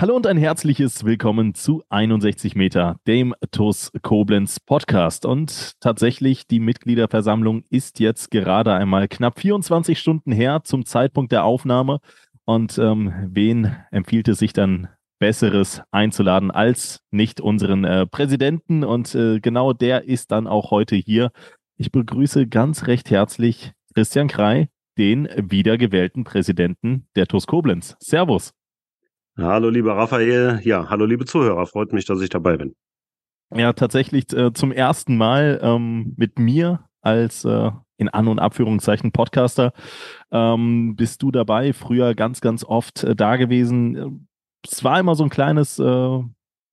Hallo und ein herzliches Willkommen zu 61 Meter, dem TUS Koblenz Podcast. Und tatsächlich, die Mitgliederversammlung ist jetzt gerade einmal knapp 24 Stunden her zum Zeitpunkt der Aufnahme. Und ähm, wen empfiehlt es sich dann Besseres einzuladen als nicht unseren äh, Präsidenten? Und äh, genau der ist dann auch heute hier. Ich begrüße ganz recht herzlich Christian Krei, den wiedergewählten Präsidenten der TUS Koblenz. Servus. Hallo, lieber Raphael. Ja, hallo, liebe Zuhörer. Freut mich, dass ich dabei bin. Ja, tatsächlich äh, zum ersten Mal ähm, mit mir als äh, in An- und Abführungszeichen Podcaster ähm, bist du dabei. Früher ganz, ganz oft äh, da gewesen. Es war immer so ein kleines, äh,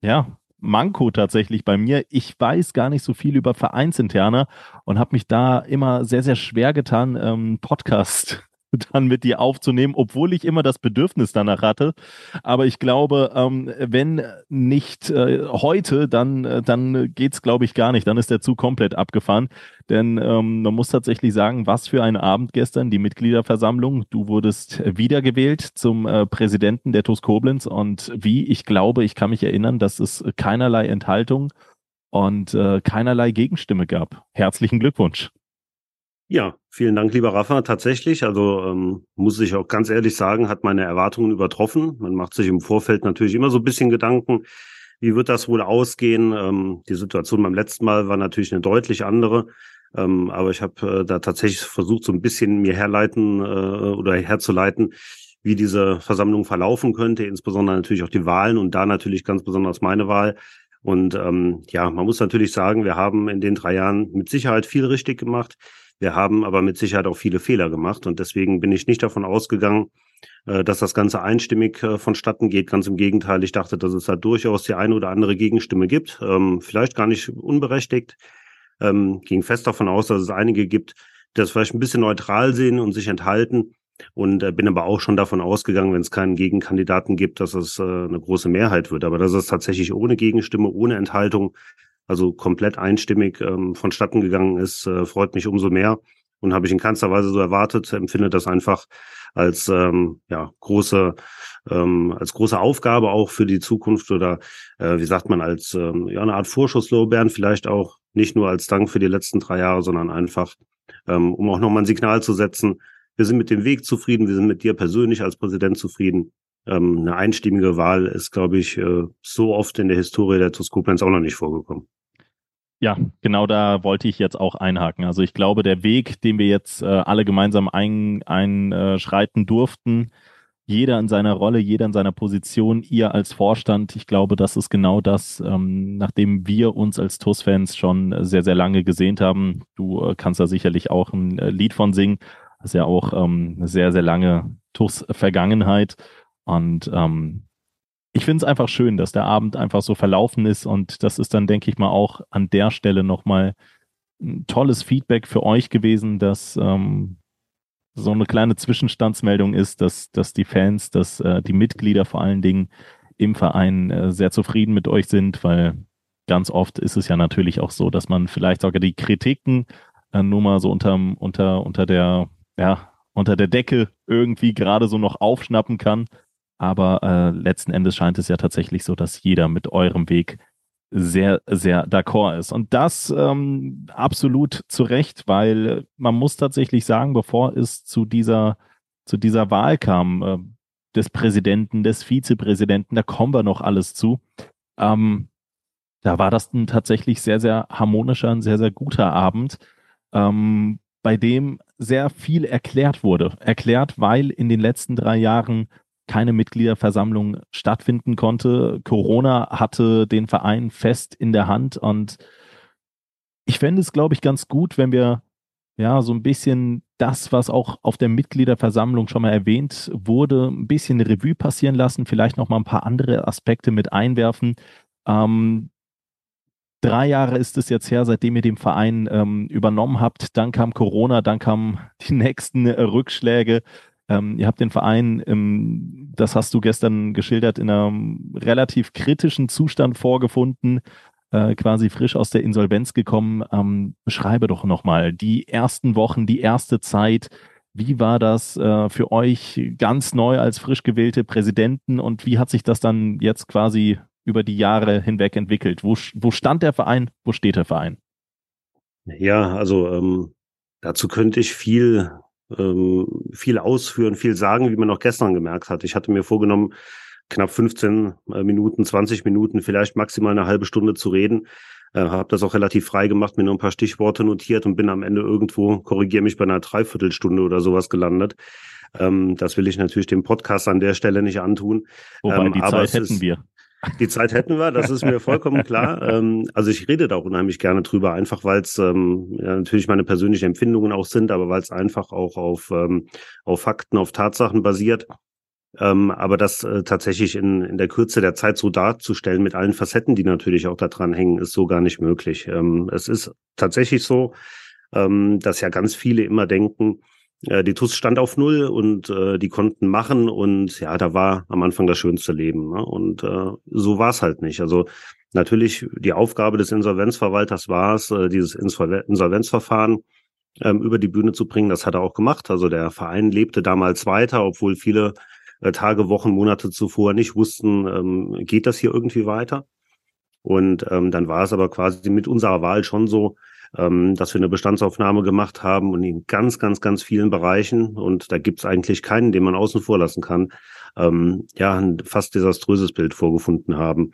ja, Manko tatsächlich bei mir. Ich weiß gar nicht so viel über Vereinsinterner und habe mich da immer sehr, sehr schwer getan, ähm, Podcast dann mit dir aufzunehmen, obwohl ich immer das Bedürfnis danach hatte. Aber ich glaube, ähm, wenn nicht äh, heute, dann, äh, dann geht's, glaube ich, gar nicht. Dann ist der Zug komplett abgefahren. Denn ähm, man muss tatsächlich sagen, was für ein Abend gestern, die Mitgliederversammlung. Du wurdest wiedergewählt zum äh, Präsidenten der TUS Koblenz und wie ich glaube, ich kann mich erinnern, dass es keinerlei Enthaltung und äh, keinerlei Gegenstimme gab. Herzlichen Glückwunsch. Ja, vielen Dank, lieber Rafa. Tatsächlich, also ähm, muss ich auch ganz ehrlich sagen, hat meine Erwartungen übertroffen. Man macht sich im Vorfeld natürlich immer so ein bisschen Gedanken, wie wird das wohl ausgehen. Ähm, die Situation beim letzten Mal war natürlich eine deutlich andere. Ähm, aber ich habe äh, da tatsächlich versucht, so ein bisschen mir herleiten äh, oder herzuleiten, wie diese Versammlung verlaufen könnte, insbesondere natürlich auch die Wahlen und da natürlich ganz besonders meine Wahl. Und ähm, ja, man muss natürlich sagen, wir haben in den drei Jahren mit Sicherheit viel richtig gemacht. Wir haben aber mit Sicherheit auch viele Fehler gemacht und deswegen bin ich nicht davon ausgegangen, äh, dass das Ganze einstimmig äh, vonstatten geht. Ganz im Gegenteil, ich dachte, dass es da durchaus die eine oder andere Gegenstimme gibt, ähm, vielleicht gar nicht unberechtigt. Ähm, ging fest davon aus, dass es einige gibt, die das vielleicht ein bisschen neutral sehen und sich enthalten. Und äh, bin aber auch schon davon ausgegangen, wenn es keinen Gegenkandidaten gibt, dass es eine große Mehrheit wird. Aber dass es tatsächlich ohne Gegenstimme, ohne Enthaltung also komplett einstimmig ähm, vonstatten gegangen ist, äh, freut mich umso mehr und habe ich in keinster Weise so erwartet, empfinde das einfach als ähm, ja große ähm, als große Aufgabe auch für die Zukunft oder äh, wie sagt man als ähm, ja eine Art Vorschusslorbeeren vielleicht auch nicht nur als Dank für die letzten drei Jahre, sondern einfach ähm, um auch nochmal ein Signal zu setzen. Wir sind mit dem Weg zufrieden, wir sind mit dir persönlich als Präsident zufrieden. Ähm, eine einstimmige Wahl ist, glaube ich, äh, so oft in der Historie der Toskopens auch noch nicht vorgekommen. Ja, genau da wollte ich jetzt auch einhaken. Also ich glaube, der Weg, den wir jetzt äh, alle gemeinsam einschreiten ein, äh, durften, jeder in seiner Rolle, jeder in seiner Position, ihr als Vorstand, ich glaube, das ist genau das, ähm, nachdem wir uns als TUS-Fans schon sehr, sehr lange gesehnt haben. Du äh, kannst da sicherlich auch ein äh, Lied von singen. Das ist ja auch ähm, eine sehr, sehr lange TUS-Vergangenheit. Und ähm, ich finde es einfach schön, dass der Abend einfach so verlaufen ist und das ist dann, denke ich mal, auch an der Stelle nochmal ein tolles Feedback für euch gewesen, dass ähm, so eine kleine Zwischenstandsmeldung ist, dass, dass die Fans, dass äh, die Mitglieder vor allen Dingen im Verein äh, sehr zufrieden mit euch sind, weil ganz oft ist es ja natürlich auch so, dass man vielleicht sogar die Kritiken äh, nur mal so unter, unter, unter der, ja, unter der Decke irgendwie gerade so noch aufschnappen kann aber äh, letzten Endes scheint es ja tatsächlich so, dass jeder mit eurem Weg sehr, sehr d'accord ist. Und das ähm, absolut zu Recht, weil man muss tatsächlich sagen, bevor es zu dieser, zu dieser Wahl kam, äh, des Präsidenten, des Vizepräsidenten, da kommen wir noch alles zu. Ähm, da war das ein tatsächlich sehr, sehr harmonischer, ein sehr, sehr guter Abend, ähm, bei dem sehr viel erklärt wurde. Erklärt, weil in den letzten drei Jahren keine Mitgliederversammlung stattfinden konnte. Corona hatte den Verein fest in der Hand und ich fände es, glaube ich, ganz gut, wenn wir ja so ein bisschen das, was auch auf der Mitgliederversammlung schon mal erwähnt wurde, ein bisschen Revue passieren lassen, vielleicht noch mal ein paar andere Aspekte mit einwerfen. Ähm, Drei Jahre ist es jetzt her, seitdem ihr den Verein ähm, übernommen habt. Dann kam Corona, dann kamen die nächsten äh, Rückschläge. Ähm, ihr habt den Verein, ähm, das hast du gestern geschildert, in einem relativ kritischen Zustand vorgefunden, äh, quasi frisch aus der Insolvenz gekommen. Ähm, beschreibe doch nochmal die ersten Wochen, die erste Zeit. Wie war das äh, für euch ganz neu als frisch gewählte Präsidenten und wie hat sich das dann jetzt quasi über die Jahre hinweg entwickelt? Wo, wo stand der Verein? Wo steht der Verein? Ja, also ähm, dazu könnte ich viel ähm, viel ausführen, viel sagen, wie man auch gestern gemerkt hat. Ich hatte mir vorgenommen, knapp 15 äh, Minuten, 20 Minuten, vielleicht maximal eine halbe Stunde zu reden. Äh, habe das auch relativ frei gemacht, mir nur ein paar Stichworte notiert und bin am Ende irgendwo, korrigiere mich bei einer Dreiviertelstunde oder sowas gelandet. Ähm, das will ich natürlich dem Podcast an der Stelle nicht antun. Wobei ähm, die Zeit hätten ist, wir. Die Zeit hätten wir, das ist mir vollkommen klar. Ähm, also ich rede da unheimlich gerne drüber, einfach weil es ähm, ja, natürlich meine persönlichen Empfindungen auch sind, aber weil es einfach auch auf, ähm, auf Fakten, auf Tatsachen basiert. Ähm, aber das äh, tatsächlich in, in der Kürze der Zeit so darzustellen, mit allen Facetten, die natürlich auch da dran hängen, ist so gar nicht möglich. Ähm, es ist tatsächlich so, ähm, dass ja ganz viele immer denken, äh, die TUS stand auf Null und äh, die konnten machen und ja, da war am Anfang das schönste Leben. Ne? Und äh, so war es halt nicht. Also natürlich die Aufgabe des Insolvenzverwalters war es, äh, dieses Insolvenzverfahren ähm, über die Bühne zu bringen. Das hat er auch gemacht. Also der Verein lebte damals weiter, obwohl viele äh, Tage, Wochen, Monate zuvor nicht wussten, ähm, geht das hier irgendwie weiter. Und ähm, dann war es aber quasi mit unserer Wahl schon so, ähm, dass wir eine Bestandsaufnahme gemacht haben und in ganz, ganz, ganz vielen Bereichen, und da gibt es eigentlich keinen, den man außen vor lassen kann, ähm, ja, ein fast desaströses Bild vorgefunden haben.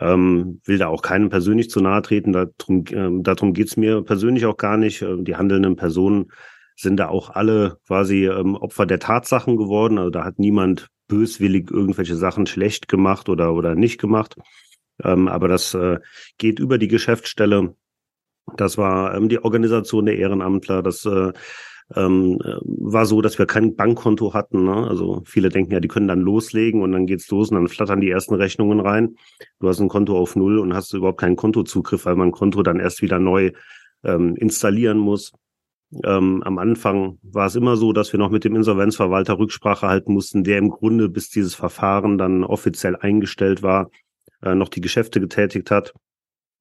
Ähm, will da auch keinem persönlich zu nahe treten, darum, ähm, darum geht's mir persönlich auch gar nicht. Ähm, die handelnden Personen sind da auch alle quasi ähm, Opfer der Tatsachen geworden. Also da hat niemand böswillig irgendwelche Sachen schlecht gemacht oder, oder nicht gemacht. Ähm, aber das äh, geht über die Geschäftsstelle das war ähm, die Organisation der Ehrenamtler. Das äh, ähm, war so, dass wir kein Bankkonto hatten. Ne? Also viele denken ja, die können dann loslegen und dann geht's los und dann flattern die ersten Rechnungen rein. Du hast ein Konto auf Null und hast überhaupt keinen Kontozugriff, weil man ein Konto dann erst wieder neu ähm, installieren muss. Ähm, am Anfang war es immer so, dass wir noch mit dem Insolvenzverwalter Rücksprache halten mussten, der im Grunde, bis dieses Verfahren dann offiziell eingestellt war, äh, noch die Geschäfte getätigt hat.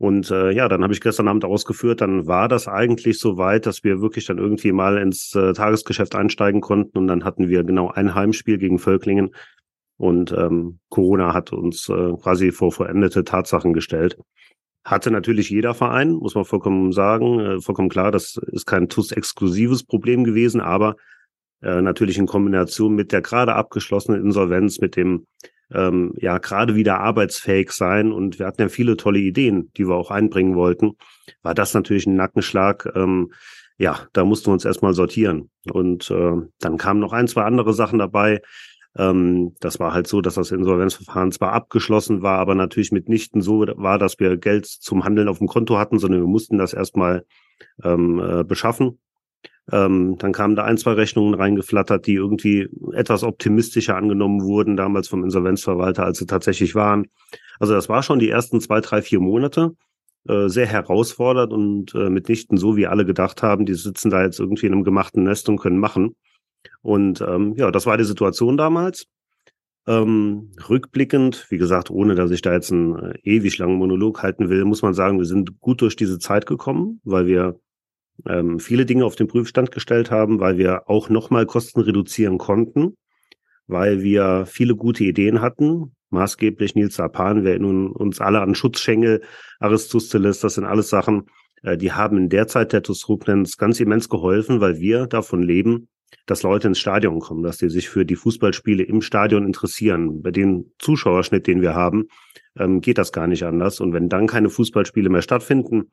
Und äh, ja, dann habe ich gestern Abend ausgeführt, dann war das eigentlich so weit, dass wir wirklich dann irgendwie mal ins äh, Tagesgeschäft einsteigen konnten. Und dann hatten wir genau ein Heimspiel gegen Völklingen. Und ähm, Corona hat uns äh, quasi vor vollendete Tatsachen gestellt. Hatte natürlich jeder Verein, muss man vollkommen sagen, äh, vollkommen klar, das ist kein TUS-exklusives Problem gewesen, aber äh, natürlich in Kombination mit der gerade abgeschlossenen Insolvenz, mit dem ähm, ja gerade wieder arbeitsfähig sein. Und wir hatten ja viele tolle Ideen, die wir auch einbringen wollten. War das natürlich ein Nackenschlag. Ähm, ja, da mussten wir uns erstmal sortieren. Und äh, dann kamen noch ein, zwei andere Sachen dabei. Ähm, das war halt so, dass das Insolvenzverfahren zwar abgeschlossen war, aber natürlich mitnichten so war, dass wir Geld zum Handeln auf dem Konto hatten, sondern wir mussten das erstmal ähm, äh, beschaffen. Ähm, dann kamen da ein, zwei Rechnungen reingeflattert, die irgendwie etwas optimistischer angenommen wurden, damals vom Insolvenzverwalter, als sie tatsächlich waren. Also das war schon die ersten zwei, drei, vier Monate äh, sehr herausfordernd und äh, mitnichten so, wie alle gedacht haben, die sitzen da jetzt irgendwie in einem gemachten Nest und können machen. Und ähm, ja, das war die Situation damals. Ähm, rückblickend, wie gesagt, ohne dass ich da jetzt einen äh, ewig langen Monolog halten will, muss man sagen, wir sind gut durch diese Zeit gekommen, weil wir ähm, viele Dinge auf den Prüfstand gestellt haben, weil wir auch nochmal Kosten reduzieren konnten, weil wir viele gute Ideen hatten, maßgeblich Nils Apan, wir erinnern uns alle an Schutzschengel, Aristoteles, das sind alles Sachen, äh, die haben in der Zeit der Tusrubnens ganz immens geholfen, weil wir davon leben, dass Leute ins Stadion kommen, dass sie sich für die Fußballspiele im Stadion interessieren. Bei dem Zuschauerschnitt, den wir haben, ähm, geht das gar nicht anders. Und wenn dann keine Fußballspiele mehr stattfinden,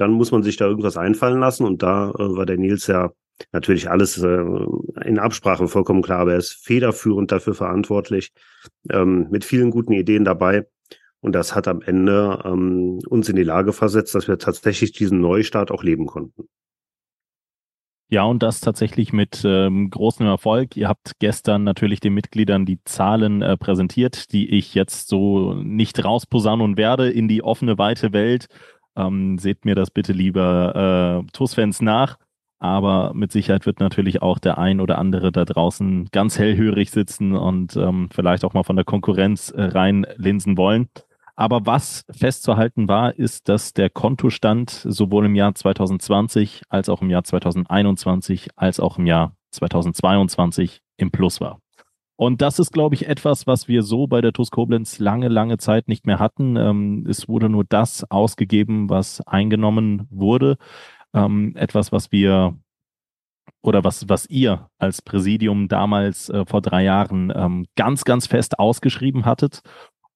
dann muss man sich da irgendwas einfallen lassen. Und da äh, war der Nils ja natürlich alles äh, in Absprache vollkommen klar, aber er ist federführend dafür verantwortlich, ähm, mit vielen guten Ideen dabei. Und das hat am Ende ähm, uns in die Lage versetzt, dass wir tatsächlich diesen Neustart auch leben konnten. Ja, und das tatsächlich mit ähm, großem Erfolg. Ihr habt gestern natürlich den Mitgliedern die Zahlen äh, präsentiert, die ich jetzt so nicht rausposaunen werde in die offene, weite Welt. Ähm, seht mir das bitte lieber äh, TUS-Fans nach. Aber mit Sicherheit wird natürlich auch der ein oder andere da draußen ganz hellhörig sitzen und ähm, vielleicht auch mal von der Konkurrenz äh, reinlinsen wollen. Aber was festzuhalten war, ist, dass der Kontostand sowohl im Jahr 2020 als auch im Jahr 2021 als auch im Jahr 2022 im Plus war. Und das ist, glaube ich, etwas, was wir so bei der TUS Koblenz lange, lange Zeit nicht mehr hatten. Ähm, es wurde nur das ausgegeben, was eingenommen wurde. Ähm, etwas, was wir oder was, was ihr als Präsidium damals äh, vor drei Jahren ähm, ganz, ganz fest ausgeschrieben hattet.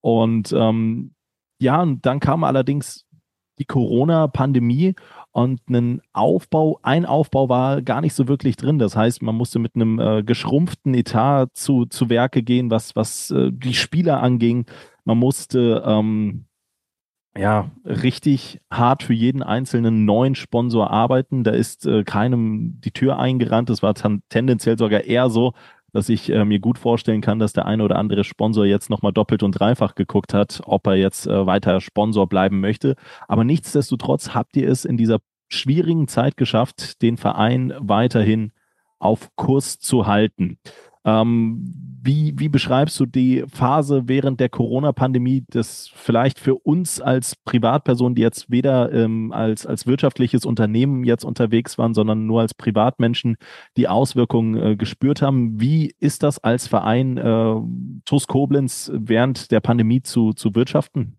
Und ähm, ja, und dann kam allerdings die Corona-Pandemie und ein Aufbau, ein Aufbau war gar nicht so wirklich drin. Das heißt, man musste mit einem äh, geschrumpften Etat zu, zu Werke gehen, was, was äh, die Spieler anging. Man musste ähm, ja, richtig hart für jeden einzelnen neuen Sponsor arbeiten. Da ist äh, keinem die Tür eingerannt. Es war tendenziell sogar eher so, dass ich äh, mir gut vorstellen kann, dass der eine oder andere Sponsor jetzt nochmal doppelt und dreifach geguckt hat, ob er jetzt äh, weiter Sponsor bleiben möchte. Aber nichtsdestotrotz habt ihr es in dieser schwierigen Zeit geschafft, den Verein weiterhin auf Kurs zu halten. Ähm, wie, wie beschreibst du die Phase während der Corona-Pandemie, das vielleicht für uns als Privatpersonen, die jetzt weder ähm, als, als wirtschaftliches Unternehmen jetzt unterwegs waren, sondern nur als Privatmenschen die Auswirkungen äh, gespürt haben? Wie ist das als Verein äh, TUS Koblenz während der Pandemie zu, zu wirtschaften?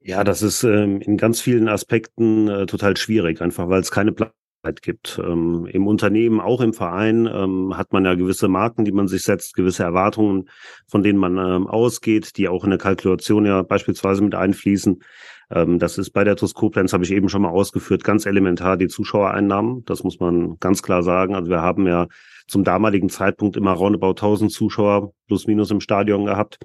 Ja, das ist ähm, in ganz vielen Aspekten äh, total schwierig, einfach weil es keine Pla gibt. Ähm, Im Unternehmen, auch im Verein, ähm, hat man ja gewisse Marken, die man sich setzt, gewisse Erwartungen, von denen man ähm, ausgeht, die auch in der Kalkulation ja beispielsweise mit einfließen. Ähm, das ist bei der TUS habe ich eben schon mal ausgeführt, ganz elementar die Zuschauereinnahmen. Das muss man ganz klar sagen. Also wir haben ja zum damaligen Zeitpunkt immer roundabout 1000 Zuschauer plus minus im Stadion gehabt.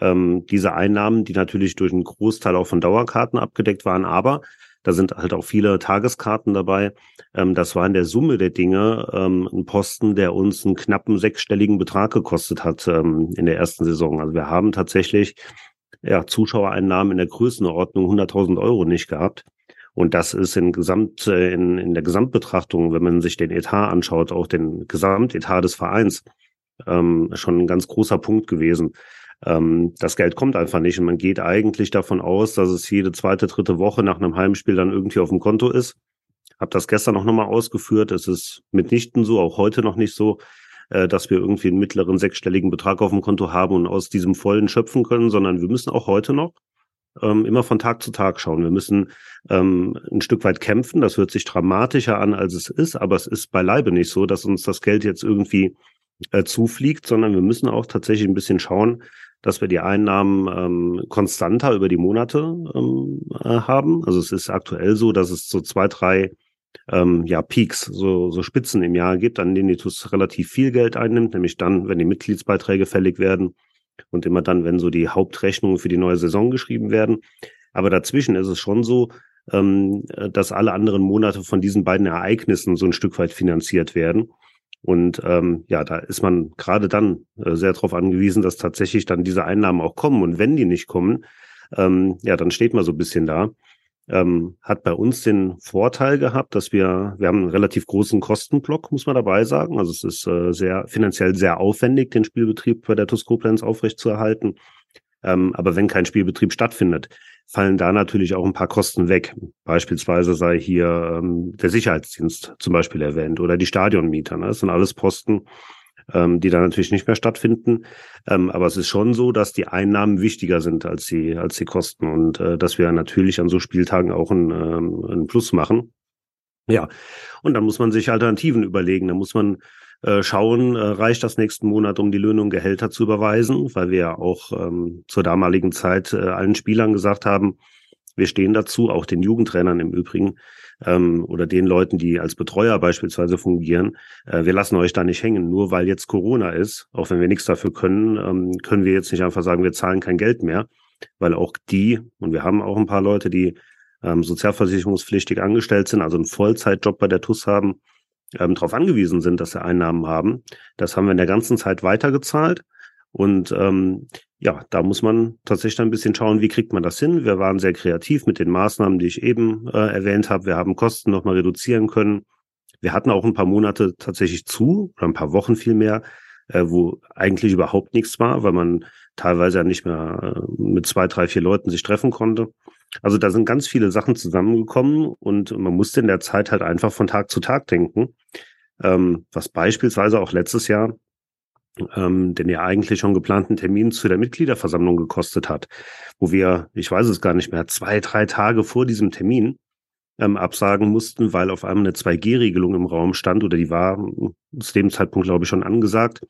Ähm, diese Einnahmen, die natürlich durch einen Großteil auch von Dauerkarten abgedeckt waren, aber da sind halt auch viele Tageskarten dabei. Ähm, das war in der Summe der Dinge ähm, ein Posten, der uns einen knappen sechsstelligen Betrag gekostet hat ähm, in der ersten Saison. Also wir haben tatsächlich ja, Zuschauereinnahmen in der Größenordnung 100.000 Euro nicht gehabt. Und das ist in, Gesamt, äh, in, in der Gesamtbetrachtung, wenn man sich den Etat anschaut, auch den Gesamtetat des Vereins, ähm, schon ein ganz großer Punkt gewesen. Ähm, das Geld kommt einfach nicht und man geht eigentlich davon aus, dass es jede zweite, dritte Woche nach einem Heimspiel dann irgendwie auf dem Konto ist. Hab das gestern noch nochmal ausgeführt. Es ist mitnichten so, auch heute noch nicht so, äh, dass wir irgendwie einen mittleren sechsstelligen Betrag auf dem Konto haben und aus diesem vollen schöpfen können, sondern wir müssen auch heute noch ähm, immer von Tag zu Tag schauen. Wir müssen ähm, ein Stück weit kämpfen. Das hört sich dramatischer an, als es ist, aber es ist beileibe nicht so, dass uns das Geld jetzt irgendwie äh, zufliegt, sondern wir müssen auch tatsächlich ein bisschen schauen, dass wir die Einnahmen ähm, konstanter über die Monate ähm, äh, haben. Also es ist aktuell so, dass es so zwei, drei ähm, ja, Peaks, so, so Spitzen im Jahr gibt, an denen die TUS relativ viel Geld einnimmt, nämlich dann, wenn die Mitgliedsbeiträge fällig werden und immer dann, wenn so die Hauptrechnungen für die neue Saison geschrieben werden. Aber dazwischen ist es schon so, ähm, dass alle anderen Monate von diesen beiden Ereignissen so ein Stück weit finanziert werden. Und ähm, ja, da ist man gerade dann äh, sehr darauf angewiesen, dass tatsächlich dann diese Einnahmen auch kommen. Und wenn die nicht kommen, ähm, ja, dann steht man so ein bisschen da. Ähm, hat bei uns den Vorteil gehabt, dass wir, wir haben einen relativ großen Kostenblock, muss man dabei sagen. Also es ist äh, sehr finanziell sehr aufwendig, den Spielbetrieb bei der TUS Koblenz aufrechtzuerhalten. Ähm, aber wenn kein Spielbetrieb stattfindet, fallen da natürlich auch ein paar Kosten weg. Beispielsweise sei hier ähm, der Sicherheitsdienst zum Beispiel erwähnt oder die Stadionmieter. Ne? Das sind alles Posten, ähm, die da natürlich nicht mehr stattfinden. Ähm, aber es ist schon so, dass die Einnahmen wichtiger sind als die, als die Kosten und äh, dass wir natürlich an so Spieltagen auch einen, ähm, einen Plus machen. Ja, und dann muss man sich Alternativen überlegen. Da muss man äh, schauen, äh, reicht das nächsten Monat, um die Löhne und Gehälter zu überweisen, weil wir ja auch ähm, zur damaligen Zeit äh, allen Spielern gesagt haben, wir stehen dazu, auch den Jugendtrainern im Übrigen ähm, oder den Leuten, die als Betreuer beispielsweise fungieren. Äh, wir lassen euch da nicht hängen, nur weil jetzt Corona ist, auch wenn wir nichts dafür können, ähm, können wir jetzt nicht einfach sagen, wir zahlen kein Geld mehr, weil auch die, und wir haben auch ein paar Leute, die ähm, sozialversicherungspflichtig angestellt sind, also einen Vollzeitjob bei der TUS haben, ähm, darauf angewiesen sind, dass sie Einnahmen haben. Das haben wir in der ganzen Zeit weitergezahlt. Und ähm, ja, da muss man tatsächlich ein bisschen schauen, wie kriegt man das hin. Wir waren sehr kreativ mit den Maßnahmen, die ich eben äh, erwähnt habe. Wir haben Kosten nochmal reduzieren können. Wir hatten auch ein paar Monate tatsächlich zu, oder ein paar Wochen vielmehr, äh, wo eigentlich überhaupt nichts war, weil man teilweise ja nicht mehr äh, mit zwei, drei, vier Leuten sich treffen konnte. Also da sind ganz viele Sachen zusammengekommen und man musste in der Zeit halt einfach von Tag zu Tag denken. Ähm, was beispielsweise auch letztes Jahr ähm, den ja eigentlich schon geplanten Termin zu der Mitgliederversammlung gekostet hat, wo wir, ich weiß es gar nicht mehr, zwei, drei Tage vor diesem Termin ähm, absagen mussten, weil auf einmal eine 2G-Regelung im Raum stand oder die war zu dem Zeitpunkt, glaube ich, schon angesagt.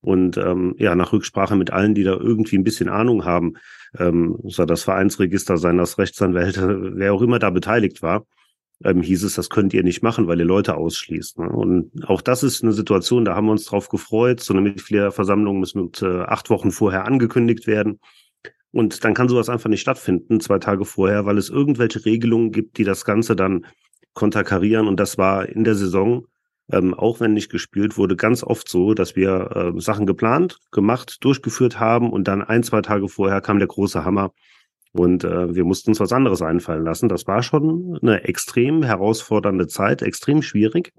Und ähm, ja, nach Rücksprache mit allen, die da irgendwie ein bisschen Ahnung haben, ähm, soll das Vereinsregister sein, das Rechtsanwälte, wer auch immer da beteiligt war, ähm, hieß es, das könnt ihr nicht machen, weil ihr Leute ausschließt. Ne? Und auch das ist eine Situation, da haben wir uns drauf gefreut. So eine Mitgliederversammlung muss mit äh, acht Wochen vorher angekündigt werden. Und dann kann sowas einfach nicht stattfinden, zwei Tage vorher, weil es irgendwelche Regelungen gibt, die das Ganze dann konterkarieren. Und das war in der Saison, ähm, auch wenn nicht gespielt wurde, ganz oft so, dass wir äh, Sachen geplant, gemacht, durchgeführt haben und dann ein, zwei Tage vorher kam der große Hammer und äh, wir mussten uns was anderes einfallen lassen. Das war schon eine extrem herausfordernde Zeit, extrem schwierig.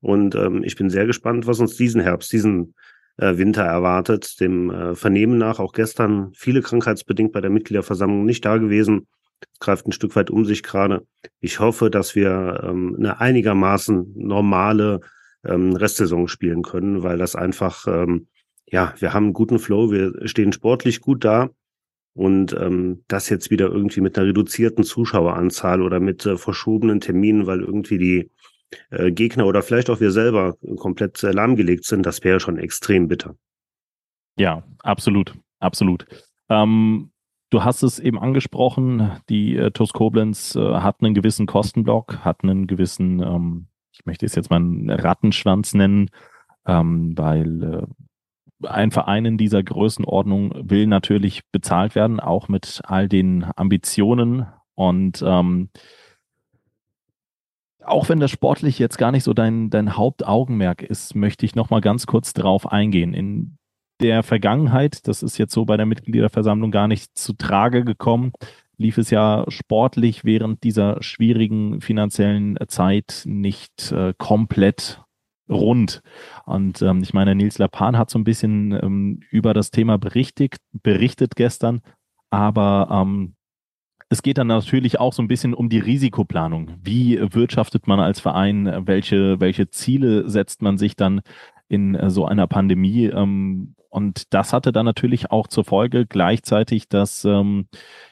Und ähm, ich bin sehr gespannt, was uns diesen Herbst, diesen äh, Winter erwartet. Dem äh, Vernehmen nach auch gestern viele krankheitsbedingt bei der Mitgliederversammlung nicht da gewesen. Greift ein Stück weit um sich gerade. Ich hoffe, dass wir ähm, eine einigermaßen normale ähm, Restsaison spielen können, weil das einfach, ähm, ja, wir haben einen guten Flow, wir stehen sportlich gut da. Und ähm, das jetzt wieder irgendwie mit einer reduzierten Zuschaueranzahl oder mit äh, verschobenen Terminen, weil irgendwie die äh, Gegner oder vielleicht auch wir selber komplett äh, lahmgelegt sind, das wäre schon extrem bitter. Ja, absolut, absolut. Ähm, du hast es eben angesprochen, die äh, TuS Koblenz äh, hat einen gewissen Kostenblock, hat einen gewissen, ähm, ich möchte es jetzt mal einen Rattenschwanz nennen, ähm, weil äh, ein Verein in dieser Größenordnung will natürlich bezahlt werden, auch mit all den Ambitionen. Und ähm, auch wenn das sportlich jetzt gar nicht so dein, dein Hauptaugenmerk ist, möchte ich nochmal ganz kurz darauf eingehen. In der Vergangenheit, das ist jetzt so bei der Mitgliederversammlung gar nicht zu Trage gekommen, lief es ja sportlich während dieser schwierigen finanziellen Zeit nicht äh, komplett rund. Und ähm, ich meine, Nils Lapan hat so ein bisschen ähm, über das Thema berichtet, berichtet gestern, aber ähm, es geht dann natürlich auch so ein bisschen um die Risikoplanung. Wie wirtschaftet man als Verein? Welche, welche Ziele setzt man sich dann in äh, so einer Pandemie? Ähm, und das hatte dann natürlich auch zur Folge gleichzeitig, dass ähm,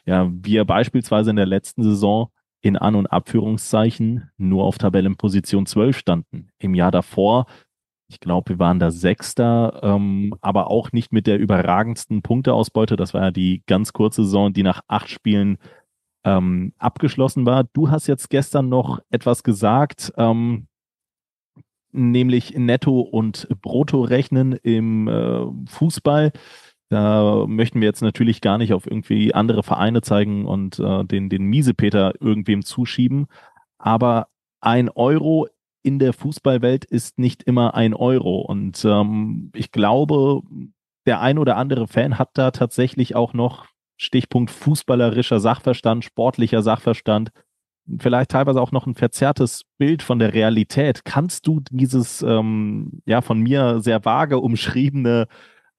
ja, wir beispielsweise in der letzten Saison in An- und Abführungszeichen nur auf Tabellenposition 12 standen. Im Jahr davor, ich glaube, wir waren da Sechster, ähm, aber auch nicht mit der überragendsten Punkteausbeute. Das war ja die ganz kurze Saison, die nach acht Spielen ähm, abgeschlossen war. Du hast jetzt gestern noch etwas gesagt, ähm, nämlich Netto und Brutto rechnen im äh, Fußball. Da möchten wir jetzt natürlich gar nicht auf irgendwie andere Vereine zeigen und äh, den, den Miesepeter irgendwem zuschieben. Aber ein Euro in der Fußballwelt ist nicht immer ein Euro. Und ähm, ich glaube, der ein oder andere Fan hat da tatsächlich auch noch Stichpunkt fußballerischer Sachverstand, sportlicher Sachverstand, vielleicht teilweise auch noch ein verzerrtes Bild von der Realität. Kannst du dieses ähm, ja von mir sehr vage umschriebene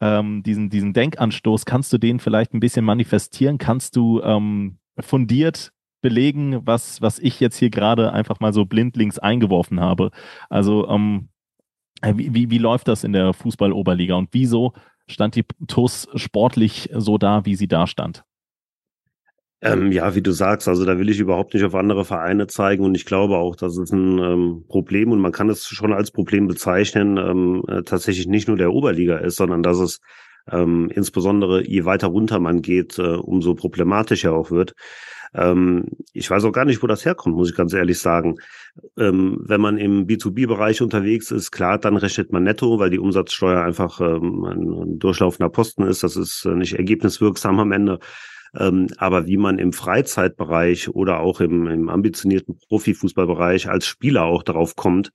ähm, diesen, diesen Denkanstoß, kannst du den vielleicht ein bisschen manifestieren? Kannst du ähm, fundiert belegen, was, was ich jetzt hier gerade einfach mal so blindlings eingeworfen habe? Also, ähm, äh, wie, wie, wie läuft das in der Fußball-Oberliga und wieso stand die TUS sportlich so da, wie sie da stand? Ähm, ja, wie du sagst, also da will ich überhaupt nicht auf andere Vereine zeigen und ich glaube auch, dass es ein ähm, Problem und man kann es schon als Problem bezeichnen, ähm, äh, tatsächlich nicht nur der Oberliga ist, sondern dass es ähm, insbesondere je weiter runter man geht, äh, umso problematischer auch wird. Ähm, ich weiß auch gar nicht, wo das herkommt, muss ich ganz ehrlich sagen. Ähm, wenn man im B2B-Bereich unterwegs ist, klar, dann rechnet man netto, weil die Umsatzsteuer einfach ähm, ein durchlaufender Posten ist. Das ist äh, nicht ergebniswirksam am Ende. Ähm, aber wie man im Freizeitbereich oder auch im, im ambitionierten Profifußballbereich als Spieler auch darauf kommt,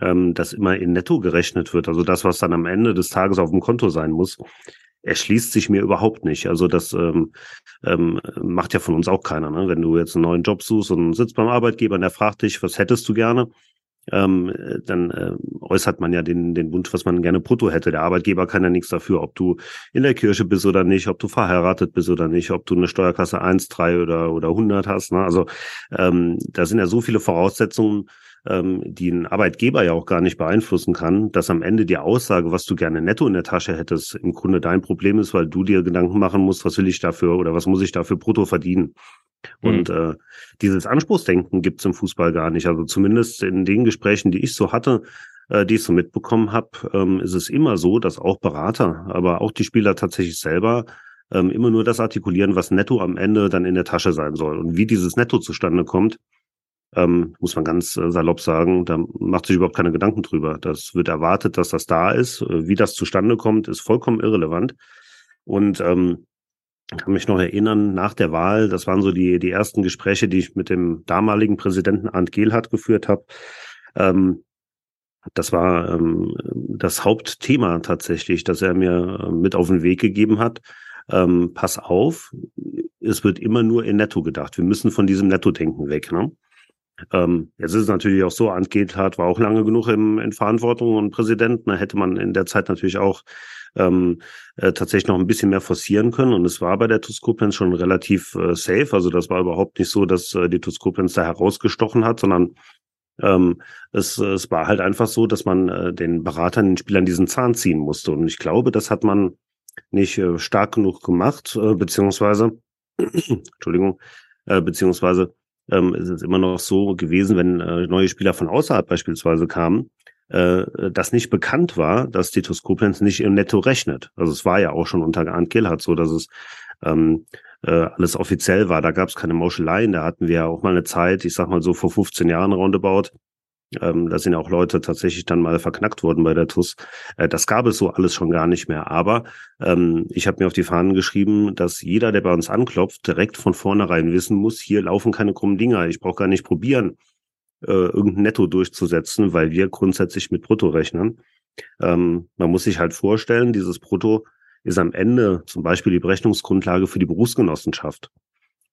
ähm, dass immer in Netto gerechnet wird, also das, was dann am Ende des Tages auf dem Konto sein muss, erschließt sich mir überhaupt nicht. Also das ähm, ähm, macht ja von uns auch keiner. Ne? Wenn du jetzt einen neuen Job suchst und sitzt beim Arbeitgeber und der fragt dich, was hättest du gerne? Ähm, dann äh, äußert man ja den, den Wunsch, was man gerne brutto hätte. Der Arbeitgeber kann ja nichts dafür, ob du in der Kirche bist oder nicht, ob du verheiratet bist oder nicht, ob du eine Steuerklasse 1, 3 oder, oder 100 hast. Ne? Also ähm, da sind ja so viele Voraussetzungen, ähm, die ein Arbeitgeber ja auch gar nicht beeinflussen kann, dass am Ende die Aussage, was du gerne netto in der Tasche hättest, im Grunde dein Problem ist, weil du dir Gedanken machen musst, was will ich dafür oder was muss ich dafür brutto verdienen. Und mhm. äh, dieses Anspruchsdenken gibt es im Fußball gar nicht. Also zumindest in den Gesprächen, die ich so hatte, äh, die ich so mitbekommen habe, ähm, ist es immer so, dass auch Berater, aber auch die Spieler tatsächlich selber ähm, immer nur das artikulieren, was netto am Ende dann in der Tasche sein soll. Und wie dieses Netto zustande kommt, ähm, muss man ganz äh, salopp sagen, da macht sich überhaupt keine Gedanken drüber. Das wird erwartet, dass das da ist. Äh, wie das zustande kommt, ist vollkommen irrelevant. Und ähm, kann mich noch erinnern, nach der Wahl, das waren so die, die ersten Gespräche, die ich mit dem damaligen Präsidenten Arndt Gehlhardt geführt habe. Ähm, das war ähm, das Hauptthema tatsächlich, dass er mir äh, mit auf den Weg gegeben hat. Ähm, pass auf, es wird immer nur in Netto gedacht. Wir müssen von diesem Netto-Denken weg. Ne? Ähm, jetzt ist es natürlich auch so, Arndt Gehlhardt war auch lange genug im, in Verantwortung und Präsident. Da hätte man in der Zeit natürlich auch ähm, äh, tatsächlich noch ein bisschen mehr forcieren können. Und es war bei der TuS Koblenz schon relativ äh, safe. Also das war überhaupt nicht so, dass äh, die TuS Koblenz da herausgestochen hat, sondern ähm, es, es war halt einfach so, dass man äh, den Beratern, den Spielern diesen Zahn ziehen musste. Und ich glaube, das hat man nicht äh, stark genug gemacht, äh, beziehungsweise, Entschuldigung, äh, beziehungsweise ähm, ist es immer noch so gewesen, wenn äh, neue Spieler von außerhalb beispielsweise kamen, äh, das nicht bekannt war, dass die Koblenz nicht im Netto rechnet. Also es war ja auch schon unter Arndt Gillhardt so, dass es ähm, äh, alles offiziell war. Da gab es keine Mauscheleien. Da hatten wir ja auch mal eine Zeit, ich sag mal so vor 15 Jahren roundabout. Ähm, da sind ja auch Leute tatsächlich dann mal verknackt worden bei der TUS. Äh, das gab es so alles schon gar nicht mehr. Aber ähm, ich habe mir auf die Fahnen geschrieben, dass jeder, der bei uns anklopft, direkt von vornherein wissen muss, hier laufen keine krummen Dinger. Ich brauche gar nicht probieren äh, irgendein Netto durchzusetzen, weil wir grundsätzlich mit Brutto rechnen. Ähm, man muss sich halt vorstellen, dieses Brutto ist am Ende zum Beispiel die Berechnungsgrundlage für die Berufsgenossenschaft.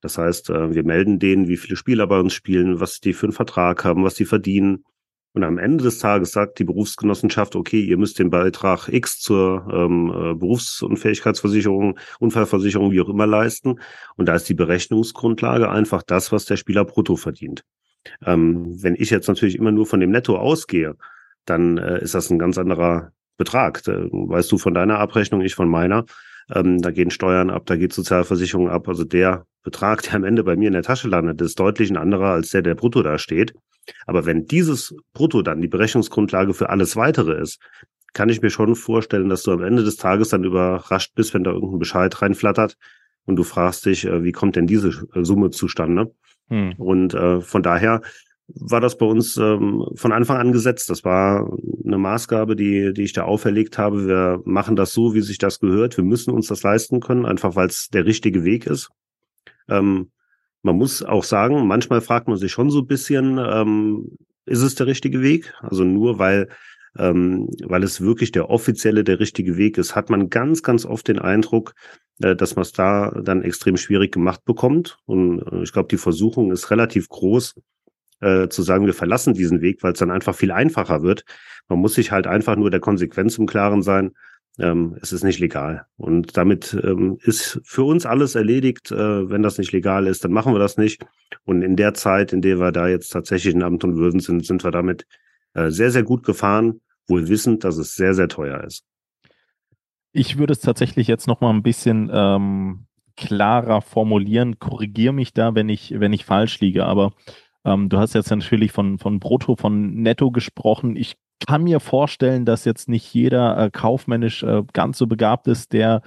Das heißt, äh, wir melden denen, wie viele Spieler bei uns spielen, was die für einen Vertrag haben, was die verdienen. Und am Ende des Tages sagt die Berufsgenossenschaft, okay, ihr müsst den Beitrag X zur ähm, äh, Berufsunfähigkeitsversicherung, Unfallversicherung, wie auch immer leisten. Und da ist die Berechnungsgrundlage einfach das, was der Spieler brutto verdient. Ähm, wenn ich jetzt natürlich immer nur von dem Netto ausgehe, dann äh, ist das ein ganz anderer Betrag. Da weißt du von deiner Abrechnung, ich von meiner. Ähm, da gehen Steuern ab, da geht Sozialversicherung ab. Also der Betrag, der am Ende bei mir in der Tasche landet, ist deutlich ein anderer als der, der brutto da steht. Aber wenn dieses Brutto dann die Berechnungsgrundlage für alles weitere ist, kann ich mir schon vorstellen, dass du am Ende des Tages dann überrascht bist, wenn da irgendein Bescheid reinflattert und du fragst dich, äh, wie kommt denn diese Summe zustande? Hm. Und äh, von daher war das bei uns ähm, von Anfang an gesetzt. Das war eine Maßgabe, die, die ich da auferlegt habe. Wir machen das so, wie sich das gehört. Wir müssen uns das leisten können, einfach weil es der richtige Weg ist. Ähm, man muss auch sagen, manchmal fragt man sich schon so ein bisschen, ähm, ist es der richtige Weg? Also nur weil, ähm, weil es wirklich der offizielle, der richtige Weg ist, hat man ganz, ganz oft den Eindruck, äh, dass man es da dann extrem schwierig gemacht bekommt. Und äh, ich glaube, die Versuchung ist relativ groß, äh, zu sagen, wir verlassen diesen Weg, weil es dann einfach viel einfacher wird. Man muss sich halt einfach nur der Konsequenz im Klaren sein. Ähm, es ist nicht legal. Und damit ähm, ist für uns alles erledigt. Äh, wenn das nicht legal ist, dann machen wir das nicht. Und in der Zeit, in der wir da jetzt tatsächlich in Amt und Würden sind, sind wir damit äh, sehr, sehr gut gefahren, wohl wissend, dass es sehr, sehr teuer ist. Ich würde es tatsächlich jetzt noch mal ein bisschen ähm, klarer formulieren. Korrigiere mich da, wenn ich, wenn ich falsch liege. Aber ähm, du hast jetzt natürlich von, von Brutto, von Netto gesprochen. Ich kann mir vorstellen, dass jetzt nicht jeder äh, kaufmännisch äh, ganz so begabt ist, der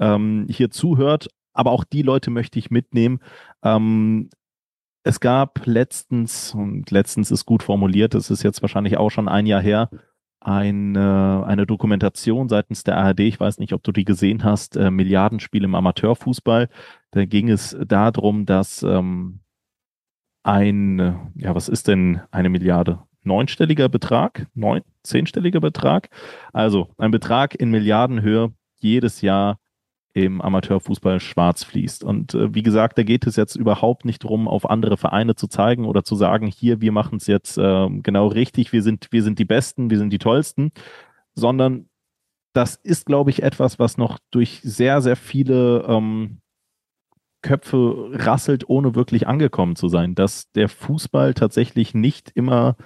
ähm, hier zuhört. Aber auch die Leute möchte ich mitnehmen. Ähm, es gab letztens, und letztens ist gut formuliert, das ist jetzt wahrscheinlich auch schon ein Jahr her, eine, eine Dokumentation seitens der ARD, ich weiß nicht, ob du die gesehen hast, äh, Milliardenspiel im Amateurfußball. Da ging es darum, dass ähm, ein, ja, was ist denn eine Milliarde? Neunstelliger Betrag? Neun, zehnstelliger Betrag? Also ein Betrag in Milliardenhöhe jedes Jahr im Amateurfußball schwarz fließt. Und äh, wie gesagt, da geht es jetzt überhaupt nicht darum, auf andere Vereine zu zeigen oder zu sagen, hier, wir machen es jetzt äh, genau richtig, wir sind, wir sind die Besten, wir sind die Tollsten, sondern das ist, glaube ich, etwas, was noch durch sehr, sehr viele ähm, Köpfe rasselt, ohne wirklich angekommen zu sein, dass der Fußball tatsächlich nicht immer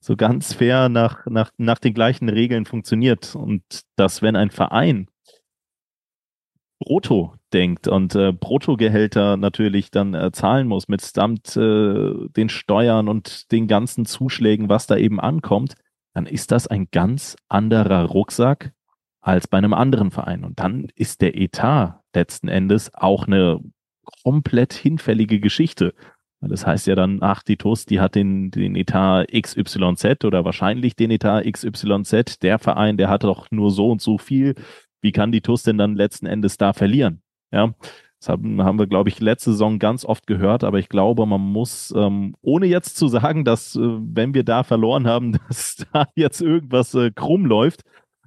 so ganz fair nach, nach, nach den gleichen Regeln funktioniert und dass wenn ein Verein Brutto denkt und äh, Bruttogehälter natürlich dann äh, zahlen muss mit samt äh, den Steuern und den ganzen Zuschlägen, was da eben ankommt, dann ist das ein ganz anderer Rucksack als bei einem anderen Verein. Und dann ist der Etat letzten Endes auch eine komplett hinfällige Geschichte. Das heißt ja dann, ach, die TUS, die hat den, den Etat XYZ oder wahrscheinlich den Etat XYZ. Der Verein, der hat doch nur so und so viel. Wie kann die TUS denn dann letzten Endes da verlieren? Ja, das haben, haben wir, glaube ich, letzte Saison ganz oft gehört, aber ich glaube, man muss, ähm, ohne jetzt zu sagen, dass, äh, wenn wir da verloren haben, dass da jetzt irgendwas äh, krumm läuft,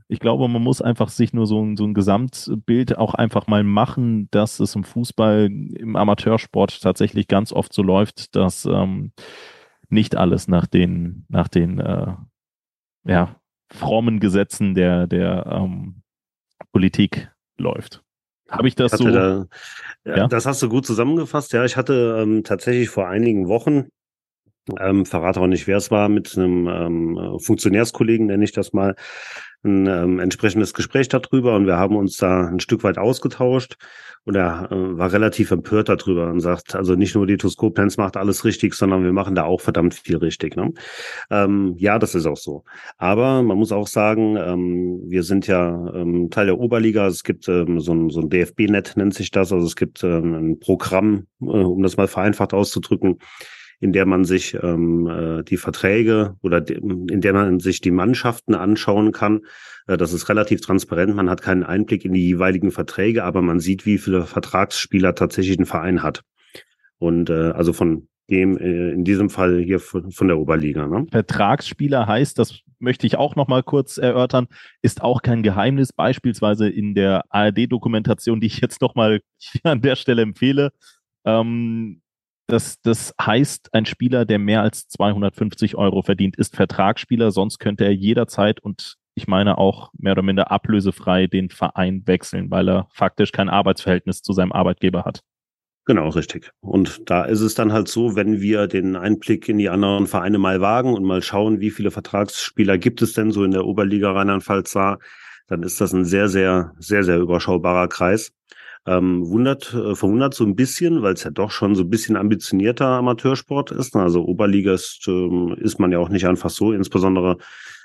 ich glaube, man muss einfach sich nur so ein, so ein Gesamtbild auch einfach mal machen, dass es im Fußball, im Amateursport tatsächlich ganz oft so läuft, dass ähm, nicht alles nach den, nach den äh, ja, frommen Gesetzen der, der ähm, Politik läuft. Habe ich das ich so? Da, ja, Das hast du gut zusammengefasst. Ja, ich hatte ähm, tatsächlich vor einigen Wochen ähm, verrate auch nicht, wer es war, mit einem ähm, Funktionärskollegen, nenne ich das mal, ein ähm, entsprechendes Gespräch darüber und wir haben uns da ein Stück weit ausgetauscht und er äh, war relativ empört darüber und sagt, also nicht nur die Toskopens macht alles richtig, sondern wir machen da auch verdammt viel richtig. Ne? Ähm, ja, das ist auch so. Aber man muss auch sagen, ähm, wir sind ja ähm, Teil der Oberliga. Es gibt ähm, so ein, so ein DFB-Net, nennt sich das. Also es gibt ähm, ein Programm, äh, um das mal vereinfacht auszudrücken, in der man sich ähm, äh, die Verträge oder de, in der man sich die Mannschaften anschauen kann. Äh, das ist relativ transparent. Man hat keinen Einblick in die jeweiligen Verträge, aber man sieht, wie viele Vertragsspieler tatsächlich ein Verein hat. Und äh, also von dem äh, in diesem Fall hier von, von der Oberliga. Ne? Vertragsspieler heißt, das möchte ich auch noch mal kurz erörtern, ist auch kein Geheimnis. Beispielsweise in der ARD-Dokumentation, die ich jetzt noch mal an der Stelle empfehle, ähm, das, das heißt, ein Spieler, der mehr als 250 Euro verdient, ist Vertragsspieler, sonst könnte er jederzeit und ich meine auch mehr oder minder ablösefrei den Verein wechseln, weil er faktisch kein Arbeitsverhältnis zu seinem Arbeitgeber hat. Genau, richtig. Und da ist es dann halt so, wenn wir den Einblick in die anderen Vereine mal wagen und mal schauen, wie viele Vertragsspieler gibt es denn so in der Oberliga Rheinland-Pfalz dann ist das ein sehr, sehr, sehr, sehr überschaubarer Kreis. Ähm, wundert, äh, verwundert so ein bisschen, weil es ja doch schon so ein bisschen ambitionierter Amateursport ist. Also Oberliga ist, ähm, ist man ja auch nicht einfach so, insbesondere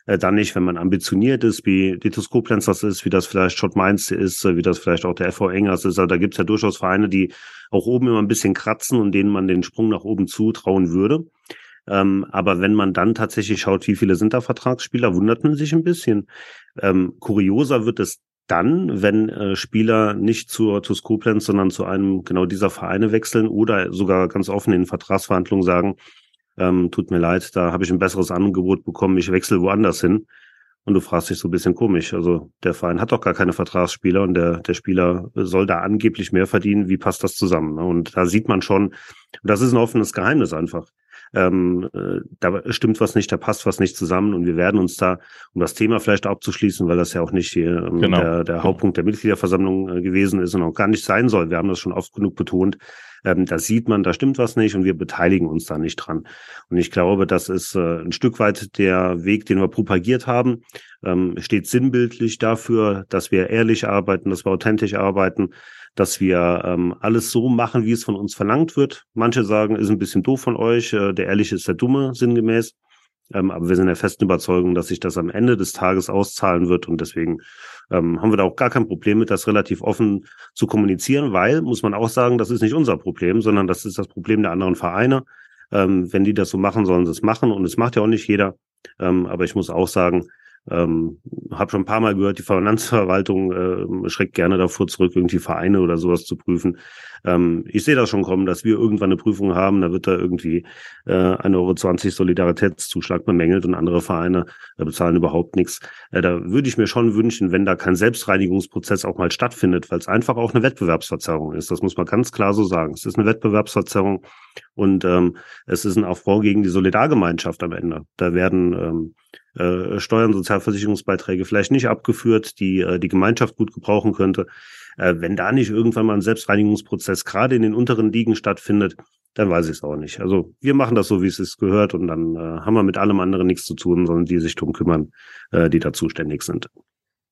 äh, dann nicht, wenn man ambitioniert ist, wie Ditus Koblenz das ist, wie das vielleicht Schott Mainz ist, äh, wie das vielleicht auch der FV Engers ist. Also da gibt's ja durchaus Vereine, die auch oben immer ein bisschen kratzen und denen man den Sprung nach oben zutrauen würde. Ähm, aber wenn man dann tatsächlich schaut, wie viele sind da Vertragsspieler, wundert man sich ein bisschen. Ähm, kurioser wird es dann, wenn äh, Spieler nicht zur TuS Koblenz, sondern zu einem genau dieser Vereine wechseln oder sogar ganz offen in Vertragsverhandlungen sagen, ähm, tut mir leid, da habe ich ein besseres Angebot bekommen, ich wechsle woanders hin. Und du fragst dich so ein bisschen komisch. Also der Verein hat doch gar keine Vertragsspieler und der, der Spieler soll da angeblich mehr verdienen. Wie passt das zusammen? Ne? Und da sieht man schon, das ist ein offenes Geheimnis einfach ähm, äh, da stimmt was nicht, da passt was nicht zusammen und wir werden uns da, um das Thema vielleicht abzuschließen, weil das ja auch nicht hier, ähm, genau. der, der Hauptpunkt der Mitgliederversammlung äh, gewesen ist und auch gar nicht sein soll. Wir haben das schon oft genug betont. Ähm, da sieht man, da stimmt was nicht und wir beteiligen uns da nicht dran. Und ich glaube, das ist äh, ein Stück weit der Weg, den wir propagiert haben, ähm, steht sinnbildlich dafür, dass wir ehrlich arbeiten, dass wir authentisch arbeiten, dass wir ähm, alles so machen, wie es von uns verlangt wird. Manche sagen, ist ein bisschen doof von euch, äh, der Ehrliche ist der Dumme, sinngemäß. Ähm, aber wir sind der festen Überzeugung, dass sich das am Ende des Tages auszahlen wird und deswegen ähm, haben wir da auch gar kein Problem mit, das relativ offen zu kommunizieren, weil, muss man auch sagen, das ist nicht unser Problem, sondern das ist das Problem der anderen Vereine. Ähm, wenn die das so machen, sollen sie es machen und es macht ja auch nicht jeder. Ähm, aber ich muss auch sagen, Ähm, habe schon ein paar Mal gehört, die Finanzverwaltung äh, schreckt gerne davor zurück, irgendwie Vereine oder sowas zu prüfen. Ähm, ich sehe das schon kommen, dass wir irgendwann eine Prüfung haben, da wird da irgendwie äh, 1,20 Euro Solidaritätszuschlag bemängelt und andere Vereine äh, bezahlen überhaupt nichts. Äh, da würde ich mir schon wünschen, wenn da kein Selbstreinigungsprozess auch mal stattfindet, weil es einfach auch eine Wettbewerbsverzerrung ist. Das muss man ganz klar so sagen. Es ist eine Wettbewerbsverzerrung und ähm, es ist ein Aufbau gegen die Solidargemeinschaft am Ende. Da werden ähm, äh, Steuern, Sozialversicherungsbeiträge vielleicht nicht abgeführt, die äh, die Gemeinschaft gut gebrauchen könnte. Äh, wenn da nicht irgendwann mal ein Selbstreinigungsprozess gerade in den unteren Ligen stattfindet, dann weiß ich es auch nicht. Also wir machen das so, wie es ist gehört und dann haben wir mit allem anderen nichts zu tun, sondern die sich drum kümmern, die da zuständig sind.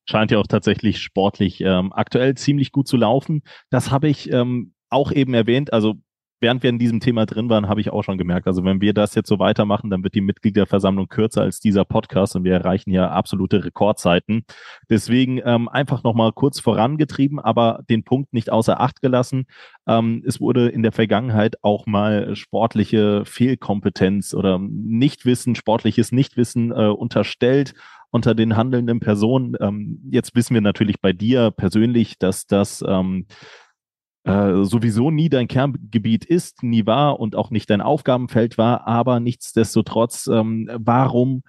Scheint ja auch tatsächlich sportlich ähm, aktuell ziemlich gut zu laufen. Das habe ich ähm, auch eben erwähnt. Also während wir in diesem Thema drin waren, habe ich auch schon gemerkt, also wenn wir das jetzt so weitermachen, dann wird die Mitgliederversammlung kürzer als dieser Podcast und wir erreichen ja absolute Rekordzeiten. Deswegen ähm, einfach nochmal kurz vorangetrieben, aber den Punkt nicht außer Acht gelassen. Ähm, es wurde in der Vergangenheit auch mal sportliche Fehlkompetenz oder Nichtwissen, sportliches Nichtwissen äh, unterstellt unter den handelnden Personen. Ähm, jetzt wissen wir natürlich bei dir persönlich, dass das ähm, äh, sowieso nie dein Kerngebiet ist, nie war und auch nicht dein Aufgabenfeld war, aber nichtsdestotrotz, ähm, warum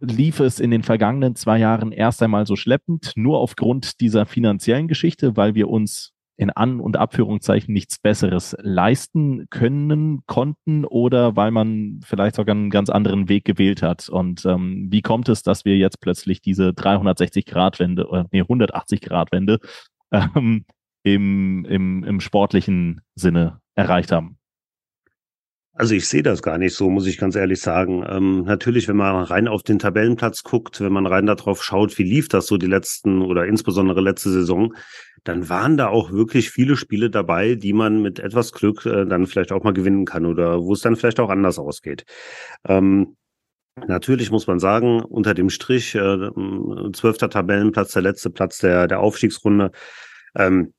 lief es in den vergangenen zwei Jahren erst einmal so schleppend, nur aufgrund dieser finanziellen Geschichte, weil wir uns in An- und Abführungszeichen nichts Besseres leisten können, konnten oder weil man vielleicht sogar einen ganz anderen Weg gewählt hat. Und ähm, wie kommt es, dass wir jetzt plötzlich diese 360-Grad-Wende oder nee, 180-Grad-Wende ähm, im, im, im sportlichen Sinne erreicht haben? Also ich sehe das gar nicht so, muss ich ganz ehrlich sagen. Ähm, natürlich, wenn man rein auf den Tabellenplatz guckt, wenn man rein darauf schaut, wie lief das so die letzten oder insbesondere letzte Saison, dann waren da auch wirklich viele Spiele dabei, die man mit etwas Glück äh, dann vielleicht auch mal gewinnen kann oder wo es dann vielleicht auch anders ausgeht. Ähm, Natürlich muss man sagen, unter dem Strich, äh, zwölfter Tabellenplatz, der letzte Platz der, der Aufstiegsrunde, ähm,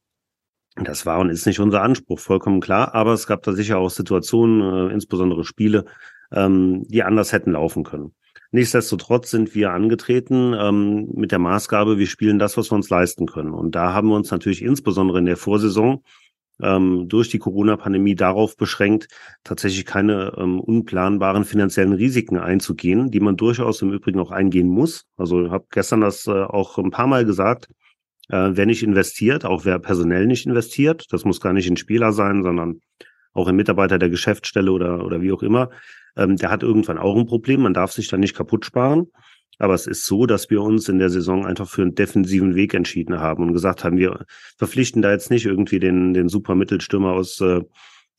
das war und ist nicht unser Anspruch, vollkommen klar. Aber es gab da sicher auch Situationen, äh, insbesondere Spiele, ähm, die anders hätten laufen können. Nichtsdestotrotz sind wir angetreten ähm, mit der Maßgabe, wir spielen das, was wir uns leisten können. Und da haben wir uns natürlich insbesondere in der Vorsaison ähm, durch die Corona-Pandemie darauf beschränkt, tatsächlich keine ähm, unplanbaren finanziellen Risiken einzugehen, die man durchaus im Übrigen auch eingehen muss. Also ich habe gestern das äh, auch ein paar Mal gesagt. Äh, wer nicht investiert, auch wer personell nicht investiert, das muss gar nicht ein Spieler sein, sondern auch ein Mitarbeiter der Geschäftsstelle oder, oder wie auch immer, ähm, der hat irgendwann auch ein Problem. Man darf sich dann nicht kaputt sparen. Aber es ist so, dass wir uns in der Saison einfach für einen defensiven Weg entschieden haben und gesagt haben, wir verpflichten da jetzt nicht irgendwie den, den super Mittelstürmer aus äh,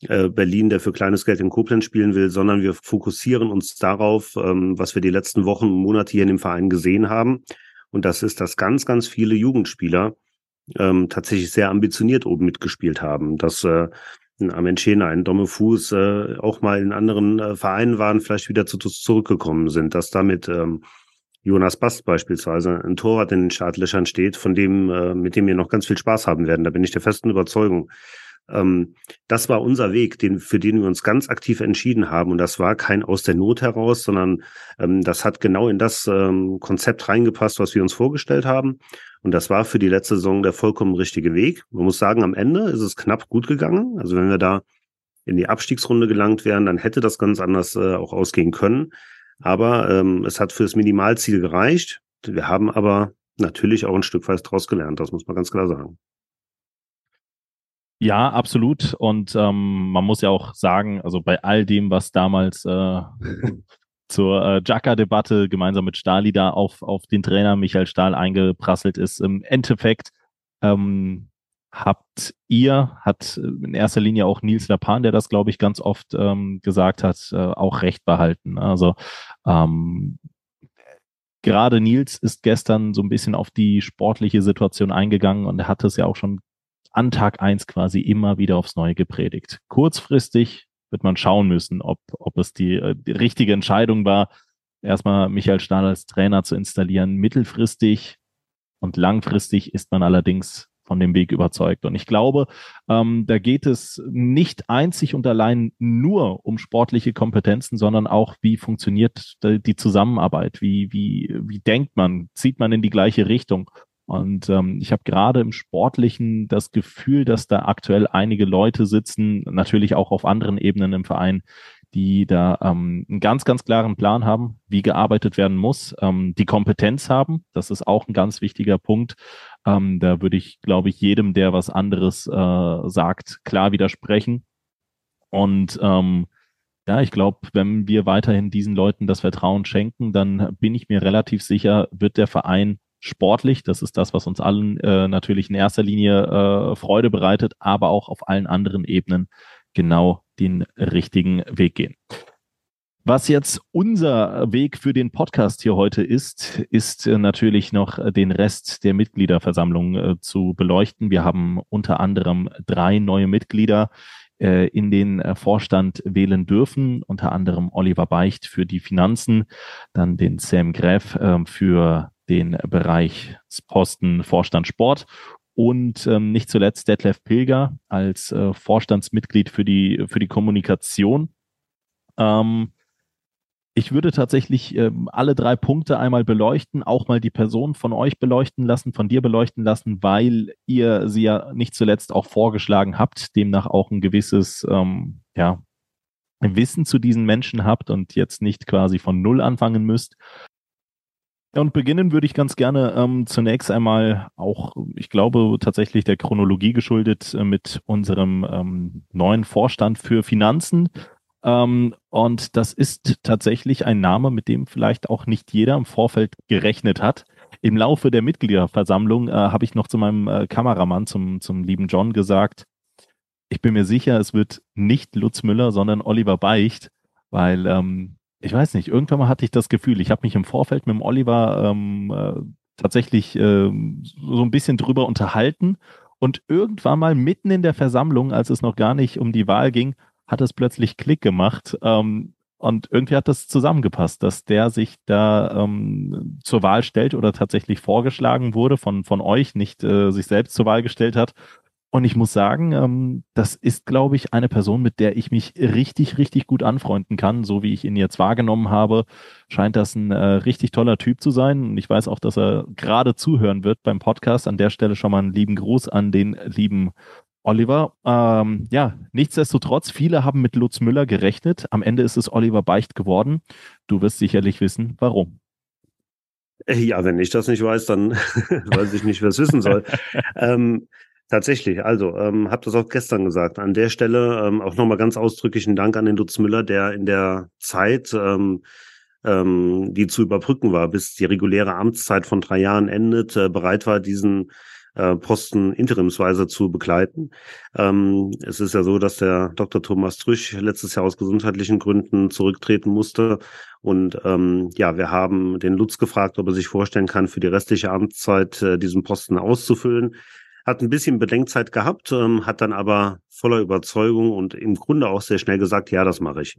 äh Berlin, der für kleines Geld in Koblenz spielen will, sondern wir fokussieren uns darauf, ähm, was wir die letzten Wochen und Monate hier in dem Verein gesehen haben und das ist, dass ganz, ganz viele Jugendspieler ähm, tatsächlich sehr ambitioniert oben mitgespielt haben. Dass äh, ein Amenchena, ein Domme Fuß äh, auch mal in anderen äh, Vereinen waren, vielleicht wieder zu, zurückgekommen sind. Dass damit ähm, Jonas Bast beispielsweise ein Torwart in den Startlöchern steht, von dem, äh, mit dem wir noch ganz viel Spaß haben werden. Da bin ich der festen Überzeugung. Ähm, das war unser Weg, den, für den wir uns ganz aktiv entschieden haben. Und das war kein aus der Not heraus, sondern ähm, das hat genau in das ähm, Konzept reingepasst, was wir uns vorgestellt haben. Und das war für die letzte Saison der vollkommen richtige Weg. Man muss sagen, am Ende ist es knapp gut gegangen. Also wenn wir da in die Abstiegsrunde gelangt wären, dann hätte das ganz anders äh, auch ausgehen können. Aber ähm, es hat fürs Minimalziel gereicht. Wir haben aber natürlich auch ein Stück weit daraus gelernt, das muss man ganz klar sagen. Ja, absolut. Und ähm, man muss ja auch sagen, also bei all dem, was damals äh, zur äh, Jaka-Debatte gemeinsam mit Stali da auf, auf den Trainer Michael Stahl eingeprasselt ist, im Endeffekt ähm, habt ihr, hat in erster Linie auch Nils Lapan, der das, glaube ich, ganz oft ähm, gesagt hat, äh, auch recht behalten. Also ähm, gerade Nils ist gestern so ein bisschen auf die sportliche Situation eingegangen und er hat es ja auch schon an Tag eins quasi immer wieder aufs Neue gepredigt. Kurzfristig wird man schauen müssen, ob, ob es die, äh, die richtige Entscheidung war, erstmal Michael Stahl als Trainer zu installieren. Mittelfristig und langfristig ist man allerdings von dem Weg überzeugt. Und ich glaube, ähm, da geht es nicht einzig und allein nur um sportliche Kompetenzen, sondern auch, wie funktioniert die Zusammenarbeit, wie, wie, wie denkt man, zieht man in die gleiche Richtung. Und ähm, ich habe gerade im Sportlichen das Gefühl, dass da aktuell einige Leute sitzen, natürlich auch auf anderen Ebenen im Verein, die da ähm, einen ganz, ganz klaren Plan haben, wie gearbeitet werden muss, ähm, die Kompetenz haben. Das ist auch ein ganz wichtiger Punkt. Ähm, da würde ich, glaube ich, jedem, der was anderes äh, sagt, klar widersprechen. Und ähm, ja, ich glaube, wenn wir weiterhin diesen Leuten das Vertrauen schenken, dann bin ich mir relativ sicher, wird der Verein sportlich, das ist das, was uns allen äh, natürlich in erster Linie äh, Freude bereitet, aber auch auf allen anderen Ebenen genau den richtigen Weg gehen. Was jetzt unser Weg für den Podcast hier heute ist, ist äh, natürlich noch den Rest der Mitgliederversammlung äh, zu beleuchten. Wir haben unter anderem drei neue Mitglieder äh, in den Vorstand wählen dürfen, unter anderem Oliver Beicht für die Finanzen, dann den Sam Greff für den Bereich Posten Vorstand Sport und ähm, nicht zuletzt Detlef Pilger als äh, Vorstandsmitglied für die, für die Kommunikation. Ähm, ich würde tatsächlich ähm, alle drei Punkte einmal beleuchten, auch mal die Person von euch beleuchten lassen, von dir beleuchten lassen, weil ihr sie ja nicht zuletzt auch vorgeschlagen habt, demnach auch ein gewisses ähm, ja, Wissen zu diesen Menschen habt und jetzt nicht quasi von Null anfangen müsst. Und beginnen würde ich ganz gerne ähm, zunächst einmal auch, ich glaube, tatsächlich der Chronologie geschuldet äh, mit unserem ähm, neuen Vorstand für Finanzen. Ähm, und das ist tatsächlich ein Name, mit dem vielleicht auch nicht jeder im Vorfeld gerechnet hat. Im Laufe der Mitgliederversammlung äh, habe ich noch zu meinem äh, Kameramann, zum, zum lieben John, gesagt, ich bin mir sicher, es wird nicht Lutz Müller, sondern Oliver Beicht, weil ähm, ich weiß nicht, irgendwann mal hatte ich das Gefühl, ich habe mich im Vorfeld mit dem Oliver ähm, äh, tatsächlich äh, so ein bisschen drüber unterhalten und irgendwann mal mitten in der Versammlung, als es noch gar nicht um die Wahl ging, hat es plötzlich Klick gemacht. Ähm, und irgendwie hat das zusammengepasst, dass der sich da ähm, zur Wahl stellt oder tatsächlich vorgeschlagen wurde von, von euch, nicht äh, sich selbst zur Wahl gestellt hat. Und ich muss sagen, ähm, das ist, glaube ich, eine Person, mit der ich mich richtig, richtig gut anfreunden kann. So wie ich ihn jetzt wahrgenommen habe, scheint das ein äh, richtig toller Typ zu sein. Und ich weiß auch, dass er gerade zuhören wird beim Podcast. An der Stelle schon mal einen lieben Gruß an den lieben Oliver. Ähm, ja, nichtsdestotrotz, viele haben mit Lutz Müller gerechnet. Am Ende ist es Oliver Beicht geworden. Du wirst sicherlich wissen, warum. Ja, wenn ich das nicht weiß, dann weiß ich nicht, wer es wissen soll. ähm, Tatsächlich, also ähm, habe das auch gestern gesagt. An der Stelle ähm, auch nochmal ganz ausdrücklichen Dank an den Lutz Müller, der in der Zeit, ähm, ähm, die zu überbrücken war, bis die reguläre Amtszeit von drei Jahren endet, äh, bereit war, diesen äh, Posten interimsweise zu begleiten. Ähm, es ist ja so, dass der Dr. Thomas Trüsch letztes Jahr aus gesundheitlichen Gründen zurücktreten musste. Und ähm, ja, wir haben den Lutz gefragt, ob er sich vorstellen kann, für die restliche Amtszeit äh, diesen Posten auszufüllen hat ein bisschen Bedenkzeit gehabt, ähm, hat dann aber voller Überzeugung und im Grunde auch sehr schnell gesagt, ja, das mache ich.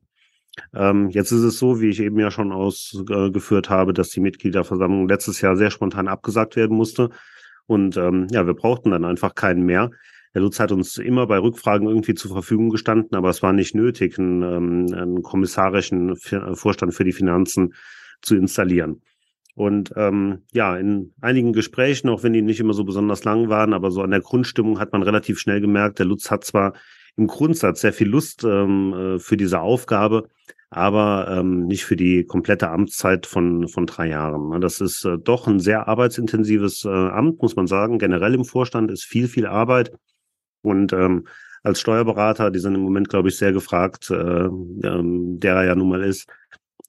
Ähm, jetzt ist es so, wie ich eben ja schon ausgeführt habe, dass die Mitgliederversammlung letztes Jahr sehr spontan abgesagt werden musste. Und ähm, ja, wir brauchten dann einfach keinen mehr. Herr Lutz hat uns immer bei Rückfragen irgendwie zur Verfügung gestanden, aber es war nicht nötig, einen, ähm, einen kommissarischen Vorstand für die Finanzen zu installieren. Und ähm, ja, in einigen Gesprächen, auch wenn die nicht immer so besonders lang waren, aber so an der Grundstimmung hat man relativ schnell gemerkt, der Lutz hat zwar im Grundsatz sehr viel Lust ähm, äh, für diese Aufgabe, aber ähm, nicht für die komplette Amtszeit von, von drei Jahren. Das ist äh, doch ein sehr arbeitsintensives äh, Amt, muss man sagen. Generell im Vorstand ist viel, viel Arbeit. Und ähm, als Steuerberater, die sind im Moment, glaube ich, sehr gefragt, äh, ähm, der er ja nun mal ist,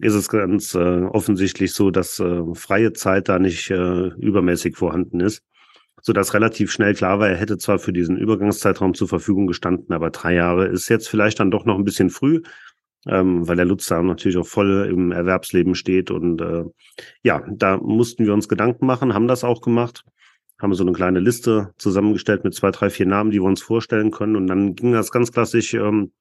ist es ganz äh, offensichtlich so, dass äh, freie Zeit da nicht äh, übermäßig vorhanden ist, so dass relativ schnell klar war, er hätte zwar für diesen Übergangszeitraum zur Verfügung gestanden, aber drei Jahre ist jetzt vielleicht dann doch noch ein bisschen früh, ähm, weil der Lutz da natürlich auch voll im Erwerbsleben steht und äh, ja, da mussten wir uns Gedanken machen, haben das auch gemacht haben so eine kleine Liste zusammengestellt mit zwei, drei, vier Namen, die wir uns vorstellen können. Und dann ging das ganz klassisch ähm,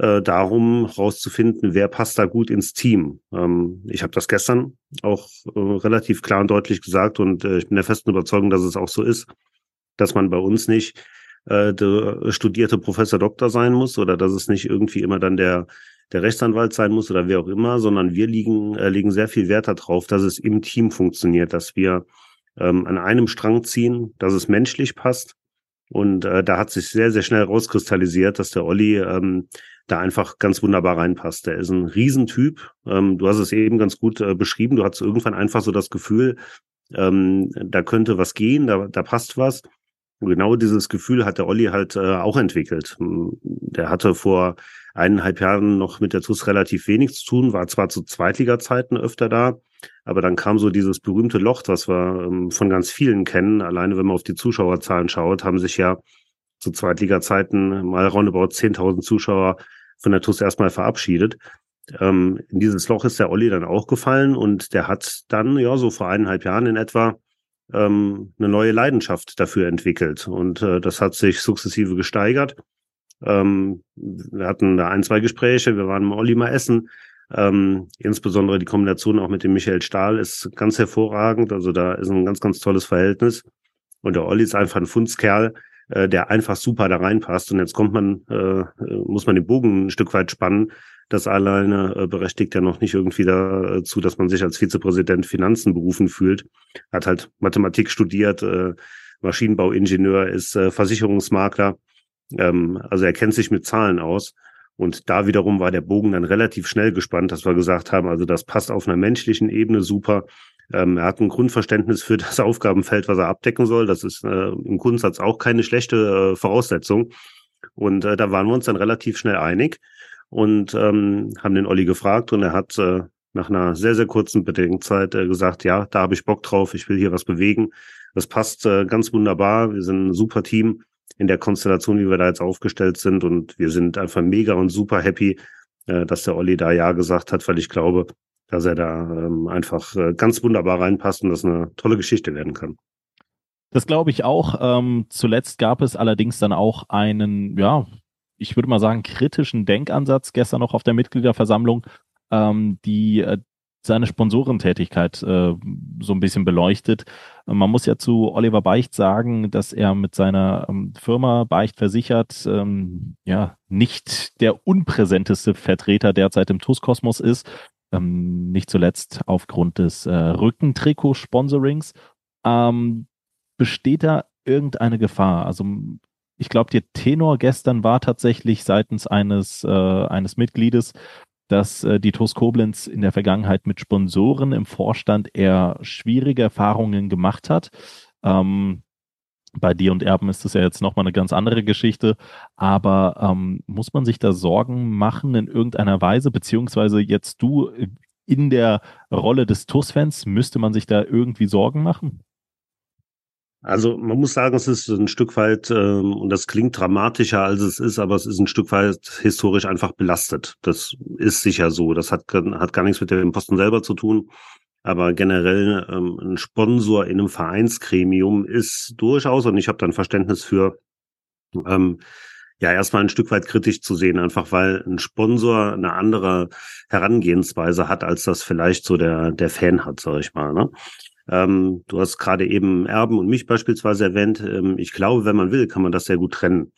äh, darum, herauszufinden, wer passt da gut ins Team. Ähm, ich habe das gestern auch äh, relativ klar und deutlich gesagt und äh, ich bin der festen Überzeugung, dass es auch so ist, dass man bei uns nicht äh, der studierte Professor Doktor sein muss oder dass es nicht irgendwie immer dann der der Rechtsanwalt sein muss oder wer auch immer, sondern wir liegen, äh, legen sehr viel Wert darauf, dass es im Team funktioniert, dass wir ähm, an einem Strang ziehen, dass es menschlich passt. Und äh, da hat sich sehr, sehr schnell rauskristallisiert, dass der Olli ähm, da einfach ganz wunderbar reinpasst. Der ist ein Riesentyp. Ähm, du hast es eben ganz gut äh, beschrieben. Du hattest irgendwann einfach so das Gefühl, ähm, da könnte was gehen, da, da passt was. Und genau dieses Gefühl hat der Olli halt äh, auch entwickelt. Hm, der hatte vor eineinhalb Jahren noch mit der TUS relativ wenig zu tun, war zwar zu Zweitliga-Zeiten öfter da, aber dann kam so dieses berühmte Loch, was wir ähm, von ganz vielen kennen. Alleine wenn man auf die Zuschauerzahlen schaut, haben sich ja zu Zweitliga-Zeiten mal roundabout 10.000 Zuschauer von der TUS erstmal verabschiedet. Ähm, in dieses Loch ist der Olli dann auch gefallen und der hat dann, ja, so vor eineinhalb Jahren in etwa ähm, eine neue Leidenschaft dafür entwickelt. Und äh, das hat sich sukzessive gesteigert. Ähm, wir hatten da ein, zwei Gespräche, wir waren mal Olli mal essen. Ähm, insbesondere die Kombination auch mit dem Michael Stahl ist ganz hervorragend. Also da ist ein ganz, ganz tolles Verhältnis. Und der Olli ist einfach ein Fundskerl, äh, der einfach super da reinpasst. Und jetzt kommt man, äh, muss man den Bogen ein Stück weit spannen. Das alleine äh, berechtigt ja noch nicht irgendwie dazu, dass man sich als Vizepräsident Finanzen berufen fühlt. Hat halt Mathematik studiert, äh, Maschinenbauingenieur, ist äh, Versicherungsmakler. Ähm, also er kennt sich mit Zahlen aus. Und da wiederum war der Bogen dann relativ schnell gespannt, dass wir gesagt haben, also das passt auf einer menschlichen Ebene super. Ähm, er hat ein Grundverständnis für das Aufgabenfeld, was er abdecken soll. Das ist äh, im Grundsatz auch keine schlechte äh, Voraussetzung. Und äh, da waren wir uns dann relativ schnell einig und ähm, haben den Olli gefragt und er hat äh, nach einer sehr, sehr kurzen Bedenkzeit äh, gesagt, ja, da habe ich Bock drauf, ich will hier was bewegen. Das passt äh, ganz wunderbar. Wir sind ein super Team in der Konstellation, wie wir da jetzt aufgestellt sind und wir sind einfach mega und super happy, äh, dass der Olli da Ja gesagt hat, weil ich glaube, dass er da ähm, einfach äh, ganz wunderbar reinpasst und das eine tolle Geschichte werden kann. Das glaube ich auch. Ähm, zuletzt gab es allerdings dann auch einen, ja, ich würde mal sagen, kritischen Denkansatz gestern noch auf der Mitgliederversammlung, ähm, die äh, seine Sponsorentätigkeit äh, so ein bisschen beleuchtet. Man muss ja zu Oliver Beicht sagen, dass er mit seiner ähm, Firma Beicht versichert ähm, ja nicht der unpräsenteste Vertreter derzeit im TUS-Kosmos ist ähm, nicht zuletzt aufgrund des äh, Rückentrikot-Sponsorings. Ähm, besteht da irgendeine Gefahr? Also ich glaube, der Tenor gestern war tatsächlich seitens eines, äh, eines Mitgliedes, dass äh, die TuS Koblenz in der Vergangenheit mit Sponsoren im Vorstand eher schwierige Erfahrungen gemacht hat. Ähm, bei dir und Erben ist das ja jetzt nochmal eine ganz andere Geschichte. Aber ähm, muss man sich da Sorgen machen in irgendeiner Weise, beziehungsweise jetzt du in der Rolle des TUS-Fans, müsste man sich da irgendwie Sorgen machen? Also man muss sagen, es ist ein Stück weit, ähm, und das klingt dramatischer als es ist, aber es ist ein Stück weit historisch einfach belastet. Das ist sicher so. Das hat, hat gar nichts mit dem Posten selber zu tun. Aber generell ähm, ein Sponsor in einem Vereinsgremium ist durchaus, und ich habe dann Verständnis für, ähm, ja, erstmal ein Stück weit kritisch zu sehen, einfach weil ein Sponsor eine andere Herangehensweise hat, als das vielleicht so der, der Fan hat, sag ich mal. Ne? Ähm, du hast gerade eben Erben und mich beispielsweise erwähnt. Ähm, ich glaube, wenn man will, kann man das sehr gut trennen.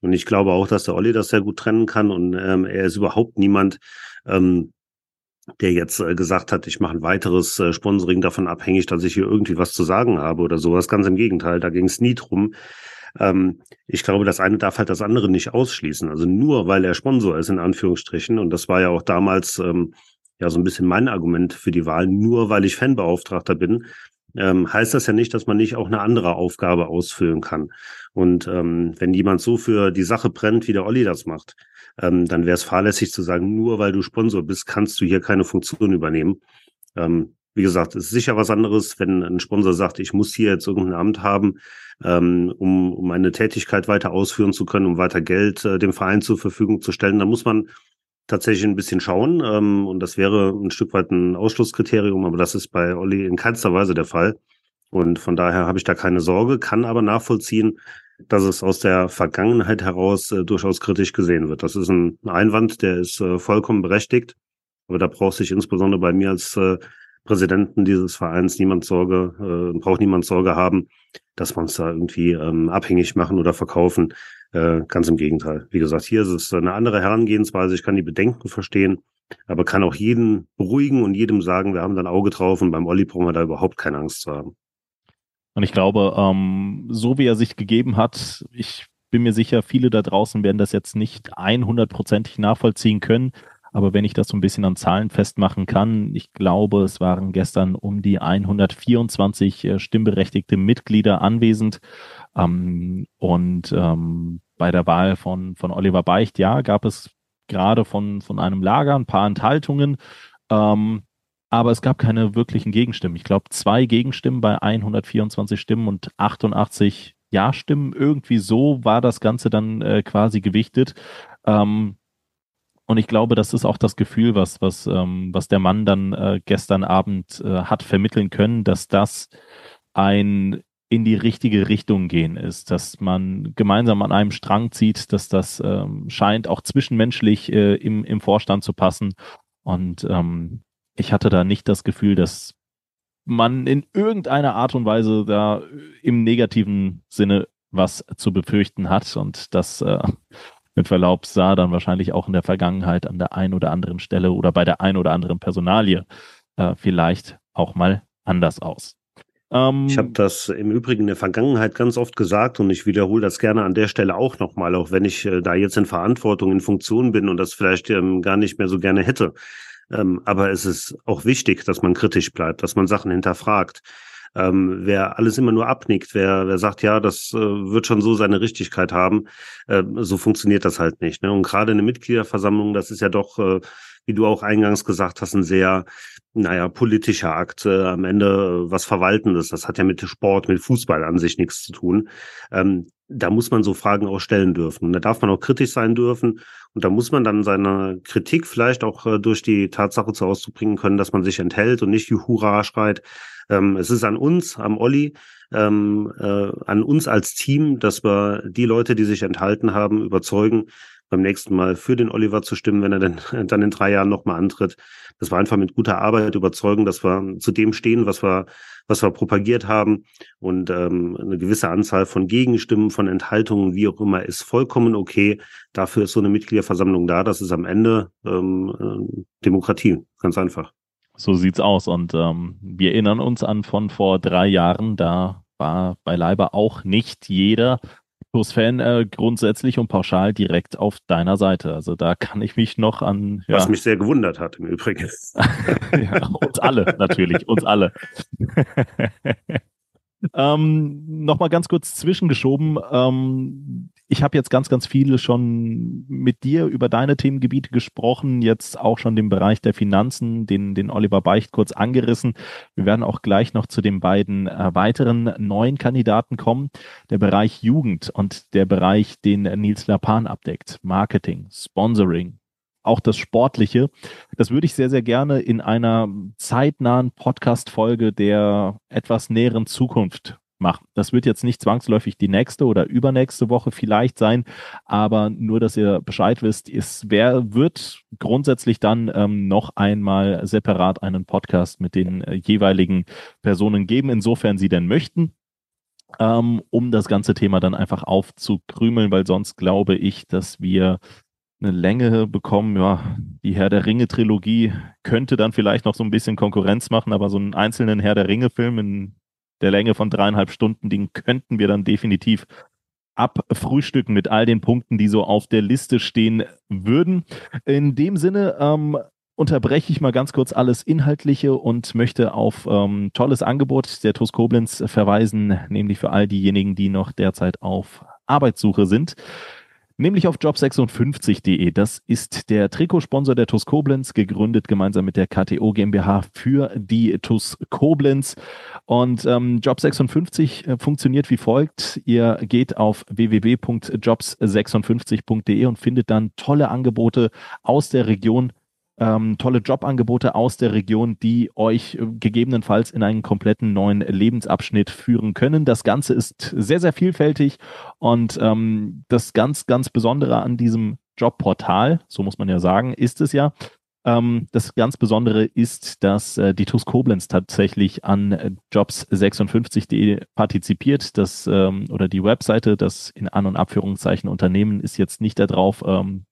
Und ich glaube auch, dass der Olli das sehr gut trennen kann. Und ähm, er ist überhaupt niemand, ähm, der jetzt äh, gesagt hat, ich mache ein weiteres äh, Sponsoring davon abhängig, dass ich hier irgendwie was zu sagen habe oder sowas. Ganz im Gegenteil, da ging es nie drum. Ähm, ich glaube, das eine darf halt das andere nicht ausschließen. Also nur weil er Sponsor ist, in Anführungsstrichen, und das war ja auch damals ähm, ja so ein bisschen mein Argument für die Wahl, nur weil ich Fanbeauftragter bin, ähm, heißt das ja nicht, dass man nicht auch eine andere Aufgabe ausfüllen kann. Und ähm, wenn jemand so für die Sache brennt, wie der Olli das macht, ähm, dann wäre es fahrlässig zu sagen, nur weil du Sponsor bist, kannst du hier keine Funktion übernehmen. Ähm, wie gesagt, es ist sicher was anderes, wenn ein Sponsor sagt, ich muss hier jetzt irgendein Amt haben, ähm, um, um meine Tätigkeit weiter ausführen zu können, um weiter Geld äh, dem Verein zur Verfügung zu stellen. dann muss man tatsächlich ein bisschen schauen. Ähm, und das wäre ein Stück weit ein Ausschlusskriterium, aber das ist bei Olli in keinster Weise der Fall. Und von daher habe ich da keine Sorge, kann aber nachvollziehen, dass es aus der Vergangenheit heraus äh, durchaus kritisch gesehen wird. Das ist ein Einwand, der ist äh, vollkommen berechtigt. Aber da braucht sich insbesondere bei mir als äh, Präsidenten dieses Vereins niemand Sorge, äh, braucht niemand Sorge haben, dass wir uns da irgendwie ähm, abhängig machen oder verkaufen. Äh, ganz im Gegenteil. Wie gesagt, hier ist es eine andere Herangehensweise. Ich kann die Bedenken verstehen, aber kann auch jeden beruhigen und jedem sagen, wir haben da ein Auge drauf und beim Olli brauchen wir da überhaupt keine Angst zu haben. Und ich glaube, ähm, so wie er sich gegeben hat, ich bin mir sicher, viele da draußen werden das jetzt nicht 100%ig nachvollziehen können. Aber wenn ich das so ein bisschen an Zahlen festmachen kann, ich glaube, es waren gestern um die 124 äh, stimmberechtigte Mitglieder anwesend. Ähm, und ähm, bei der Wahl von, von Oliver Beicht, ja, gab es gerade von, von einem Lager ein paar Enthaltungen. Ähm, aber es gab keine wirklichen Gegenstimmen. Ich glaube, zwei Gegenstimmen bei 124 Stimmen und 88 Ja-Stimmen. Irgendwie so war das Ganze dann äh, quasi gewichtet. Ähm, und ich glaube, das ist auch das Gefühl, was, was, ähm, was der Mann dann äh, gestern Abend äh, hat vermitteln können, dass das ein in die richtige Richtung gehen ist, dass man gemeinsam an einem Strang zieht, dass das ähm, scheint auch zwischenmenschlich äh, im, im Vorstand zu passen. Und ähm, ich hatte da nicht das Gefühl, dass man in irgendeiner Art und Weise da im negativen Sinne was zu befürchten hat. Und das äh, mit Verlaub sah dann wahrscheinlich auch in der Vergangenheit an der einen oder anderen Stelle oder bei der einen oder anderen Personalie äh, vielleicht auch mal anders aus. Ähm, ich habe das im Übrigen in der Vergangenheit ganz oft gesagt und ich wiederhole das gerne an der Stelle auch nochmal, auch wenn ich äh, da jetzt in Verantwortung, in Funktion bin und das vielleicht ähm, gar nicht mehr so gerne hätte. Ähm, aber es ist auch wichtig, dass man kritisch bleibt, dass man Sachen hinterfragt. Ähm, wer alles immer nur abnickt, wer, wer sagt, ja, das äh, wird schon so seine Richtigkeit haben, äh, so funktioniert das halt nicht. Ne? Und gerade eine Mitgliederversammlung, das ist ja doch, äh, wie du auch eingangs gesagt hast, ein sehr, naja, politischer Akt, äh, am Ende äh, was Verwaltendes. Das hat ja mit Sport, mit Fußball an sich nichts zu tun. Ähm, da muss man so Fragen auch stellen dürfen. Und da darf man auch kritisch sein dürfen. Und da muss man dann seine Kritik vielleicht auch äh, durch die Tatsache zu auszubringen können, dass man sich enthält und nicht Juhura schreit, ähm, es ist an uns, am Olli, ähm, äh, an uns als Team, dass wir die Leute, die sich enthalten haben, überzeugen, beim nächsten Mal für den Oliver zu stimmen, wenn er denn, dann in drei Jahren nochmal antritt. Das war einfach mit guter Arbeit überzeugen, dass wir zu dem stehen, was wir, was wir propagiert haben. Und ähm, eine gewisse Anzahl von Gegenstimmen, von Enthaltungen, wie auch immer, ist vollkommen okay. Dafür ist so eine Mitgliederversammlung da. Das ist am Ende ähm, äh, Demokratie. Ganz einfach. So sieht's aus. Und ähm, wir erinnern uns an von vor drei Jahren, da war beileibe auch nicht jeder TuS-Fan äh, grundsätzlich und pauschal direkt auf deiner Seite. Also da kann ich mich noch an. Ja. Was mich sehr gewundert hat im Übrigen. ja, uns alle, natürlich, uns alle. ähm, Nochmal ganz kurz zwischengeschoben. Ähm, ich habe jetzt ganz, ganz viele schon mit dir über deine Themengebiete gesprochen, jetzt auch schon den Bereich der Finanzen, den, den Oliver Beicht kurz angerissen. Wir werden auch gleich noch zu den beiden äh, weiteren neuen Kandidaten kommen. Der Bereich Jugend und der Bereich, den Nils Lapan abdeckt. Marketing, Sponsoring, auch das Sportliche. Das würde ich sehr, sehr gerne in einer zeitnahen Podcast-Folge der etwas näheren Zukunft machen. Das wird jetzt nicht zwangsläufig die nächste oder übernächste Woche vielleicht sein, aber nur, dass ihr Bescheid wisst, es wer wird grundsätzlich dann ähm, noch einmal separat einen Podcast mit den äh, jeweiligen Personen geben, insofern sie denn möchten. Ähm, um das ganze Thema dann einfach aufzukrümeln, weil sonst glaube ich, dass wir eine Länge bekommen. Ja, die Herr der Ringe-Trilogie könnte dann vielleicht noch so ein bisschen Konkurrenz machen, aber so einen einzelnen Herr der Ringe-Film in der Länge von dreieinhalb Stunden, den könnten wir dann definitiv abfrühstücken mit all den Punkten, die so auf der Liste stehen würden. In dem Sinne ähm, unterbreche ich mal ganz kurz alles Inhaltliche und möchte auf ähm, tolles Angebot der TUS Koblenz verweisen, nämlich für all diejenigen, die noch derzeit auf Arbeitssuche sind nämlich auf job56.de. Das ist der Trikotsponsor der TUS Koblenz, gegründet gemeinsam mit der KTO GmbH für die TUS Koblenz. Und ähm, Job56 äh, funktioniert wie folgt. Ihr geht auf www.jobs56.de und findet dann tolle Angebote aus der Region ähm, tolle Jobangebote aus der Region, die euch äh, gegebenenfalls in einen kompletten neuen Lebensabschnitt führen können. Das Ganze ist sehr, sehr vielfältig und ähm, das ganz, ganz Besondere an diesem Jobportal, so muss man ja sagen, ist es ja, Ähm, das ganz Besondere ist, dass äh, die TUS Koblenz tatsächlich an äh, Jobs56.de partizipiert. Das, ähm, oder die Webseite, das in An- und Abführungszeichen Unternehmen ist jetzt nicht darauf ähm,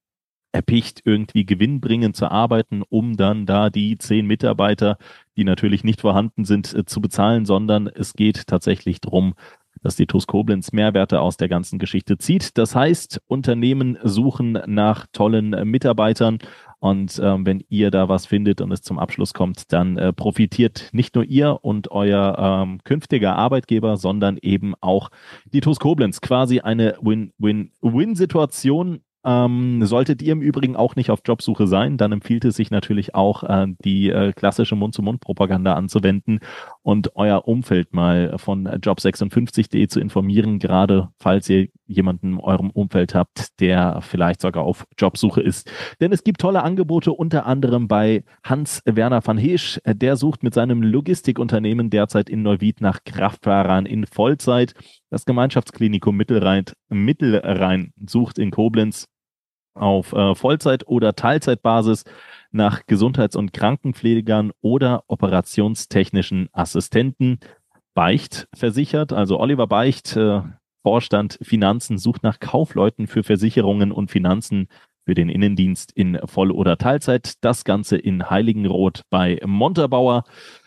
erpicht, irgendwie gewinnbringend zu arbeiten, um dann da die zehn Mitarbeiter, die natürlich nicht vorhanden sind, äh, zu bezahlen, sondern es geht tatsächlich darum, dass die TUS Koblenz Mehrwerte aus der ganzen Geschichte zieht. Das heißt, Unternehmen suchen nach tollen äh, Mitarbeitern und ähm, wenn ihr da was findet und es zum Abschluss kommt, dann äh, profitiert nicht nur ihr und euer ähm, künftiger Arbeitgeber, sondern eben auch die TUS Koblenz. Quasi eine Win-Win-Win-Situation ähm, solltet ihr im Übrigen auch nicht auf Jobsuche sein, dann empfiehlt es sich natürlich auch, äh, die äh, klassische Mund-zu-Mund-Propaganda anzuwenden und euer Umfeld mal von job56.de zu informieren, gerade falls ihr jemanden in eurem Umfeld habt, der vielleicht sogar auf Jobsuche ist. Denn es gibt tolle Angebote, unter anderem bei Hans-Werner van Heesch. Der sucht mit seinem Logistikunternehmen derzeit in Neuwied nach Kraftfahrern in Vollzeit. Das Gemeinschaftsklinikum Mittelrhein, Mittelrhein sucht in Koblenz auf äh, Vollzeit- oder Teilzeitbasis nach Gesundheits- und Krankenpflegern oder operationstechnischen Assistenten. Beicht versichert, also Oliver Beicht, äh, Vorstand Finanzen, sucht nach Kaufleuten für Versicherungen und Finanzen für den Innendienst in Voll- oder Teilzeit. Das Ganze in Heiligenroth bei Montabaur.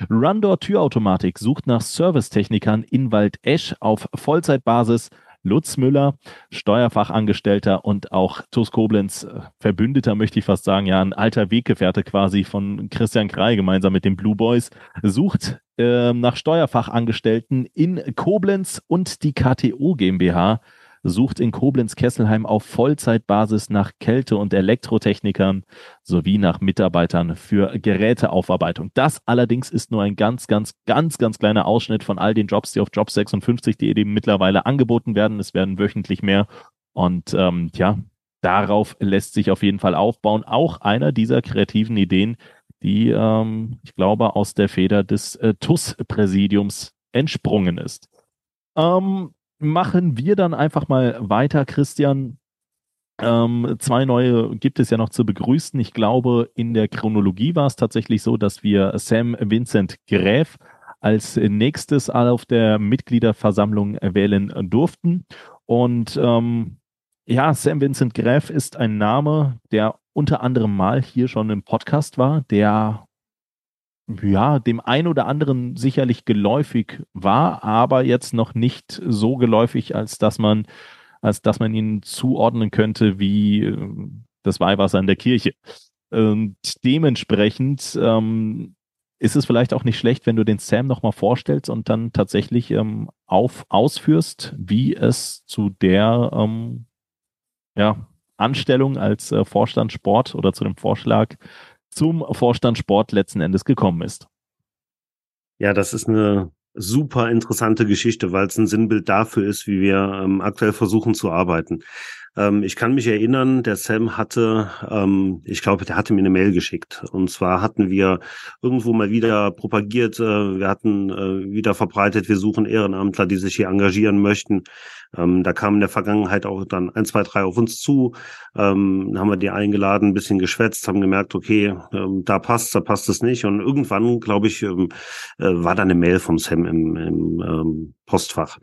Rundor Türautomatik sucht nach Servicetechnikern in Waldesch auf Vollzeitbasis. Lutz Müller, Steuerfachangestellter und auch TUS Koblenz äh, Verbündeter, möchte ich fast sagen, ja, ein alter Weggefährte quasi von Christian Krei gemeinsam mit den Blue Boys, sucht äh, nach Steuerfachangestellten in Koblenz und die KTO GmbH sucht in Koblenz-Kesselheim auf Vollzeitbasis nach Kälte- und Elektrotechnikern sowie nach Mitarbeitern für Geräteaufarbeitung. Das allerdings ist nur ein ganz, ganz, ganz, ganz kleiner Ausschnitt von all den Jobs, die auf Jobs56.de mittlerweile angeboten werden. Es werden wöchentlich mehr. Und ähm, ja, darauf lässt sich auf jeden Fall aufbauen. Auch einer dieser kreativen Ideen, die, ähm, ich glaube, aus der Feder des äh, TUS-Präsidiums entsprungen ist. Ähm, machen wir dann einfach mal weiter, Christian. Ähm, zwei neue gibt es ja noch zu begrüßen. Ich glaube, in der Chronologie war es tatsächlich so, dass wir Sam Vincent Gräf als nächstes auf der Mitgliederversammlung wählen durften. Und ähm, ja, Sam Vincent Gräf ist ein Name, der unter anderem mal hier schon im Podcast war, der ja, dem ein oder anderen sicherlich geläufig war, aber jetzt noch nicht so geläufig, als dass man, als dass man ihn zuordnen könnte wie äh, das Weihwasser in der Kirche. Und dementsprechend ähm, ist es vielleicht auch nicht schlecht, wenn du den Sam nochmal vorstellst und dann tatsächlich ähm, auf, ausführst, wie es zu der ähm, ja, Anstellung als äh, Vorstand Sport oder zu dem Vorschlag zum Vorstand Sport letzten Endes gekommen ist. Ja, das ist eine super interessante Geschichte, weil es ein Sinnbild dafür ist, wie wir ähm, aktuell versuchen zu arbeiten. Ähm, ich kann mich erinnern, der Sam hatte, ähm, ich glaube, der hatte mir eine Mail geschickt. Und zwar hatten wir irgendwo mal wieder propagiert, äh, wir hatten äh, wieder verbreitet, wir suchen Ehrenamtler, die sich hier engagieren möchten. Ähm, da kam in der Vergangenheit auch dann ein, zwei, drei auf uns zu. Ähm, haben wir die eingeladen, ein bisschen geschwätzt, haben gemerkt, okay, ähm, da passt, da passt es nicht. Und irgendwann, glaube ich, ähm, äh, war da eine Mail vom Sam im, im ähm, Postfach.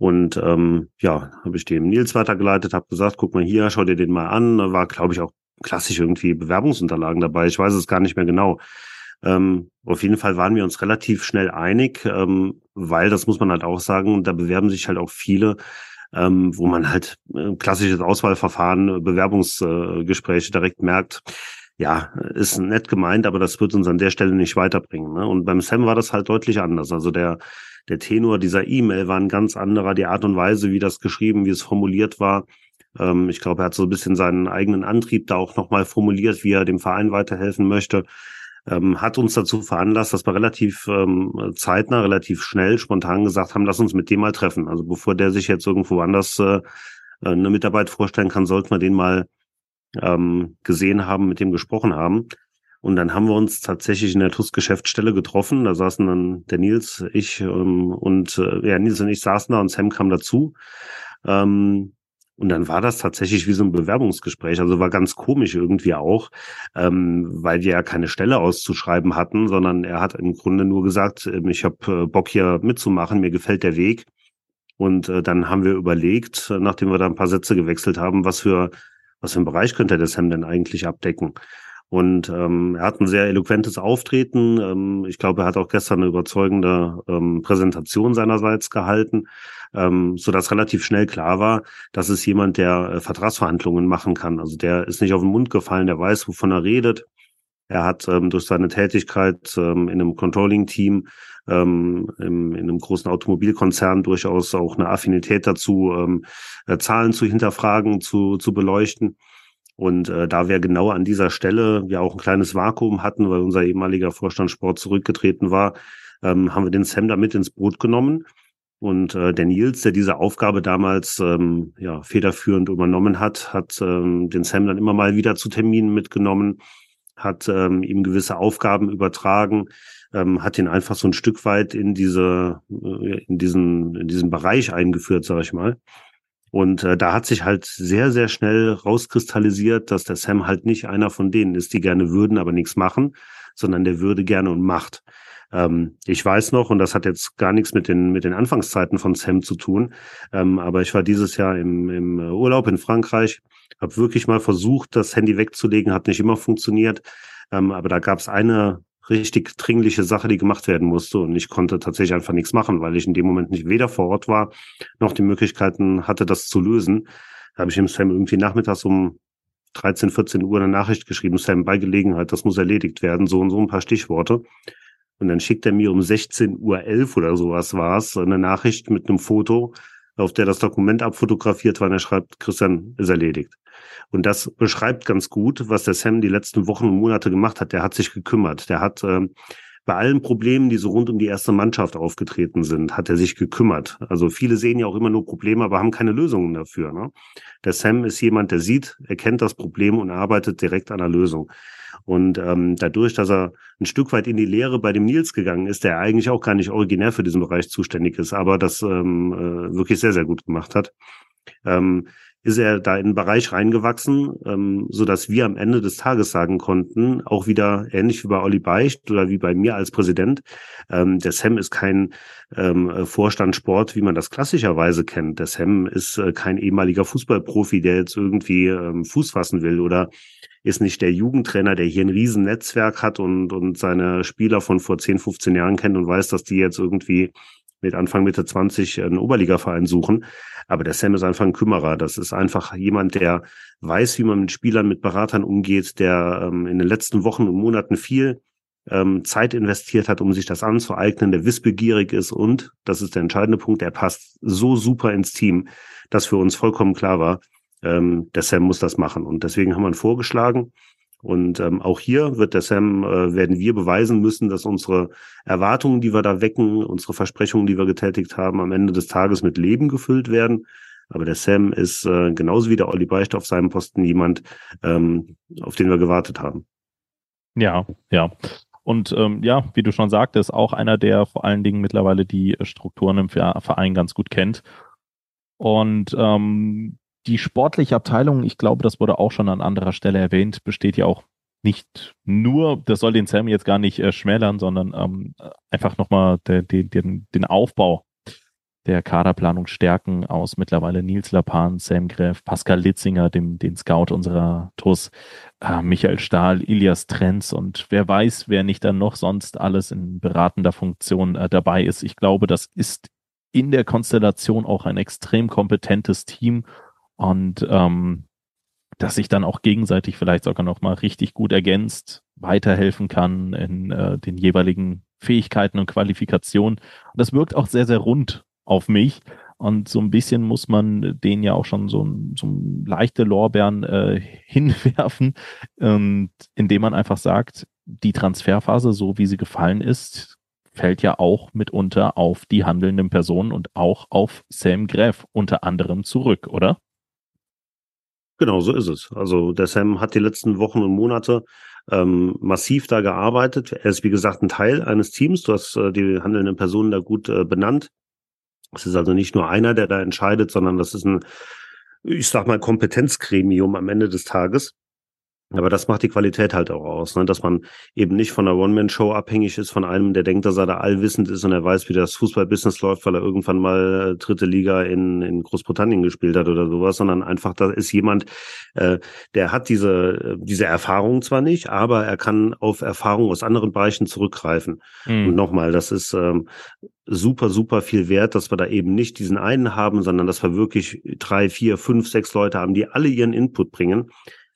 Und ähm, ja, habe ich dem Nils weitergeleitet, habe gesagt, guck mal hier, schau dir den mal an. War, glaube ich, auch klassisch irgendwie Bewerbungsunterlagen dabei. Ich weiß es gar nicht mehr genau. Ähm, auf jeden Fall waren wir uns relativ schnell einig, ähm, weil, das muss man halt auch sagen, da bewerben sich halt auch viele, ähm, wo man halt äh, klassisches Auswahlverfahren, Bewerbungsgespräche äh, direkt merkt, ja, ist nett gemeint, aber das wird uns an der Stelle nicht weiterbringen. Ne? Und beim Sam war das halt deutlich anders. Also der der Tenor dieser E-Mail war ein ganz anderer, die Art und Weise, wie das geschrieben, wie es formuliert war. Ähm, ich glaube, er hat so ein bisschen seinen eigenen Antrieb da auch nochmal formuliert, wie er dem Verein weiterhelfen möchte. Ähm, hat uns dazu veranlasst, dass wir relativ ähm, zeitnah, relativ schnell, spontan gesagt haben, lass uns mit dem mal treffen. Also bevor der sich jetzt irgendwo anders äh, eine Mitarbeit vorstellen kann, sollten wir den mal ähm, gesehen haben, mit dem gesprochen haben. Und dann haben wir uns tatsächlich in der TUS-Geschäftsstelle getroffen. Da saßen dann der Nils, ich ähm, und äh, ja, Nils und ich saßen da und Sam kam dazu. Ähm, Und dann war das tatsächlich wie so ein Bewerbungsgespräch. Also war ganz komisch irgendwie auch, ähm, weil wir ja keine Stelle auszuschreiben hatten, sondern er hat im Grunde nur gesagt, ähm, ich habe äh, Bock hier mitzumachen, mir gefällt der Weg. Und äh, dann haben wir überlegt, nachdem wir da ein paar Sätze gewechselt haben, was für was für ein Bereich könnte der Sam denn eigentlich abdecken? Und ähm, er hat ein sehr eloquentes Auftreten. Ähm, ich glaube, er hat auch gestern eine überzeugende ähm, Präsentation seinerseits gehalten ähm, so dass relativ schnell klar war, dass es jemand, der äh, Vertragsverhandlungen machen kann. Also der ist nicht auf den Mund gefallen, der weiß, wovon er redet. Er hat ähm, durch seine Tätigkeit ähm, in einem Controlling-Team ähm, im, in einem großen Automobilkonzern durchaus auch eine Affinität dazu, ähm, äh, Zahlen zu hinterfragen, zu, zu beleuchten. Und äh, da wir genau an dieser Stelle ja auch ein kleines Vakuum hatten, weil unser ehemaliger Vorstand Sport zurückgetreten war, ähm, haben wir den Sam da mit ins Boot genommen und äh, der Nils, der diese Aufgabe damals ähm, ja, federführend übernommen hat, hat ähm, den Sam dann immer mal wieder zu Terminen mitgenommen, hat ähm, ihm gewisse Aufgaben übertragen, ähm, hat ihn einfach so ein Stück weit in diese, äh, in diesen, in diesen Bereich eingeführt, sage ich mal. Und äh, da hat sich halt sehr, sehr schnell rauskristallisiert, dass der Sam halt nicht einer von denen ist, die gerne würden, aber nichts machen, sondern der würde gerne und macht. Ähm, ich weiß noch, und das hat jetzt gar nichts mit den, mit den Anfangszeiten von Sam zu tun, ähm, aber ich war dieses Jahr im, im Urlaub in Frankreich, habe wirklich mal versucht, das Handy wegzulegen, hat nicht immer funktioniert, ähm, aber da gab es eine richtig dringliche Sache, die gemacht werden musste und ich konnte tatsächlich einfach nichts machen, weil ich in dem Moment nicht weder vor Ort war, noch die Möglichkeiten hatte, das zu lösen. Da habe ich dem Sam irgendwie nachmittags um 13, 14 Uhr eine Nachricht geschrieben, Sam, bei Gelegenheit, das muss erledigt werden, so und so ein paar Stichworte. Und dann schickt er mir um 16.11 Uhr oder sowas war es, eine Nachricht mit einem Foto, auf der das Dokument abfotografiert war und er schreibt, Christian, ist erledigt. Und das beschreibt ganz gut, was der Sam die letzten Wochen und Monate gemacht hat. Der hat sich gekümmert. Der hat äh, bei allen Problemen, die so rund um die erste Mannschaft aufgetreten sind, hat er sich gekümmert. Also viele sehen ja auch immer nur Probleme, aber haben keine Lösungen dafür. Ne? Der Sam ist jemand, der sieht, erkennt das Problem und arbeitet direkt an der Lösung. Und ähm, dadurch, dass er ein Stück weit in die Lehre bei dem Nils gegangen ist, der eigentlich auch gar nicht originär für diesen Bereich zuständig ist, aber das ähm, äh, wirklich sehr, sehr gut gemacht hat, ähm, ist er da in den Bereich reingewachsen, ähm, so dass wir am Ende des Tages sagen konnten, auch wieder ähnlich wie bei Olli Beicht oder wie bei mir als Präsident, ähm, der Sam ist kein ähm, Vorstand Sport, wie man das klassischerweise kennt. Der Sam ist äh, kein ehemaliger Fußballprofi, der jetzt irgendwie ähm, Fuß fassen will oder ist nicht der Jugendtrainer, der hier ein riesen Netzwerk hat und, und seine Spieler von vor 10, 15 Jahren kennt und weiß, dass die jetzt irgendwie mit Anfang Mitte 20 einen Oberligaverein suchen. Aber der Sam ist einfach ein Kümmerer. Das ist einfach jemand, der weiß, wie man mit Spielern, mit Beratern umgeht, der ähm, in den letzten Wochen und Monaten viel ähm, Zeit investiert hat, um sich das anzueignen, der wissbegierig ist und, das ist der entscheidende Punkt, er passt so super ins Team, dass für uns vollkommen klar war, ähm, der Sam muss das machen. Und deswegen haben wir ihn vorgeschlagen. Und ähm, auch hier wird der Sam, äh, werden wir beweisen müssen, dass unsere Erwartungen, die wir da wecken, unsere Versprechungen, die wir getätigt haben, am Ende des Tages mit Leben gefüllt werden. Aber der Sam ist äh, genauso wie der Olli Beicht auf seinem Posten jemand, ähm, auf den wir gewartet haben. Ja, ja. Und ähm, ja, wie du schon sagtest, auch einer, der vor allen Dingen mittlerweile die Strukturen im Verein ganz gut kennt. Und ähm, die sportliche Abteilung, ich glaube, das wurde auch schon an anderer Stelle erwähnt, besteht ja auch nicht nur, das soll den Sam jetzt gar nicht äh, schmälern, sondern ähm, einfach nochmal de, de, den, den Aufbau der Kaderplanung stärken aus mittlerweile Nils Lapan, Sam Greff, Pascal Litzinger, dem, den Scout unserer TUS, äh, Michael Stahl, Ilias Trenz und wer weiß, wer nicht dann noch sonst alles in beratender Funktion äh, dabei ist. Ich glaube, das ist in der Konstellation auch ein extrem kompetentes Team und ähm, dass sich dann auch gegenseitig vielleicht sogar noch mal richtig gut ergänzt, weiterhelfen kann in äh, den jeweiligen Fähigkeiten und Qualifikationen. Und das wirkt auch sehr, sehr rund auf mich. Und so ein bisschen muss man den ja auch schon so, so leichte Lorbeeren äh, hinwerfen, und indem man einfach sagt, die Transferphase, so wie sie gefallen ist, fällt ja auch mitunter auf die handelnden Personen und auch auf Sam Greff unter anderem zurück, oder? Genau, so ist es. Also der Sam hat die letzten Wochen und Monate ähm, massiv da gearbeitet. Er ist, wie gesagt, ein Teil eines Teams. Du hast äh, die handelnden Personen da gut äh, benannt. Es ist also nicht nur einer, der da entscheidet, sondern das ist ein ich sag mal, Kompetenzgremium am Ende des Tages. Aber das macht die Qualität halt auch aus, ne? dass man eben nicht von einer One-Man-Show abhängig ist, von einem, der denkt, dass er da allwissend ist und er weiß, wie das Fußballbusiness läuft, weil er irgendwann mal äh, dritte Liga in, in Großbritannien gespielt hat oder sowas, sondern einfach, da ist jemand, äh, der hat diese, diese Erfahrung zwar nicht, aber er kann auf Erfahrungen aus anderen Bereichen zurückgreifen. Mhm. Und nochmal, das ist ähm, super, super viel wert, dass wir da eben nicht diesen einen haben, sondern dass wir wirklich drei, vier, fünf, sechs Leute haben, die alle ihren Input bringen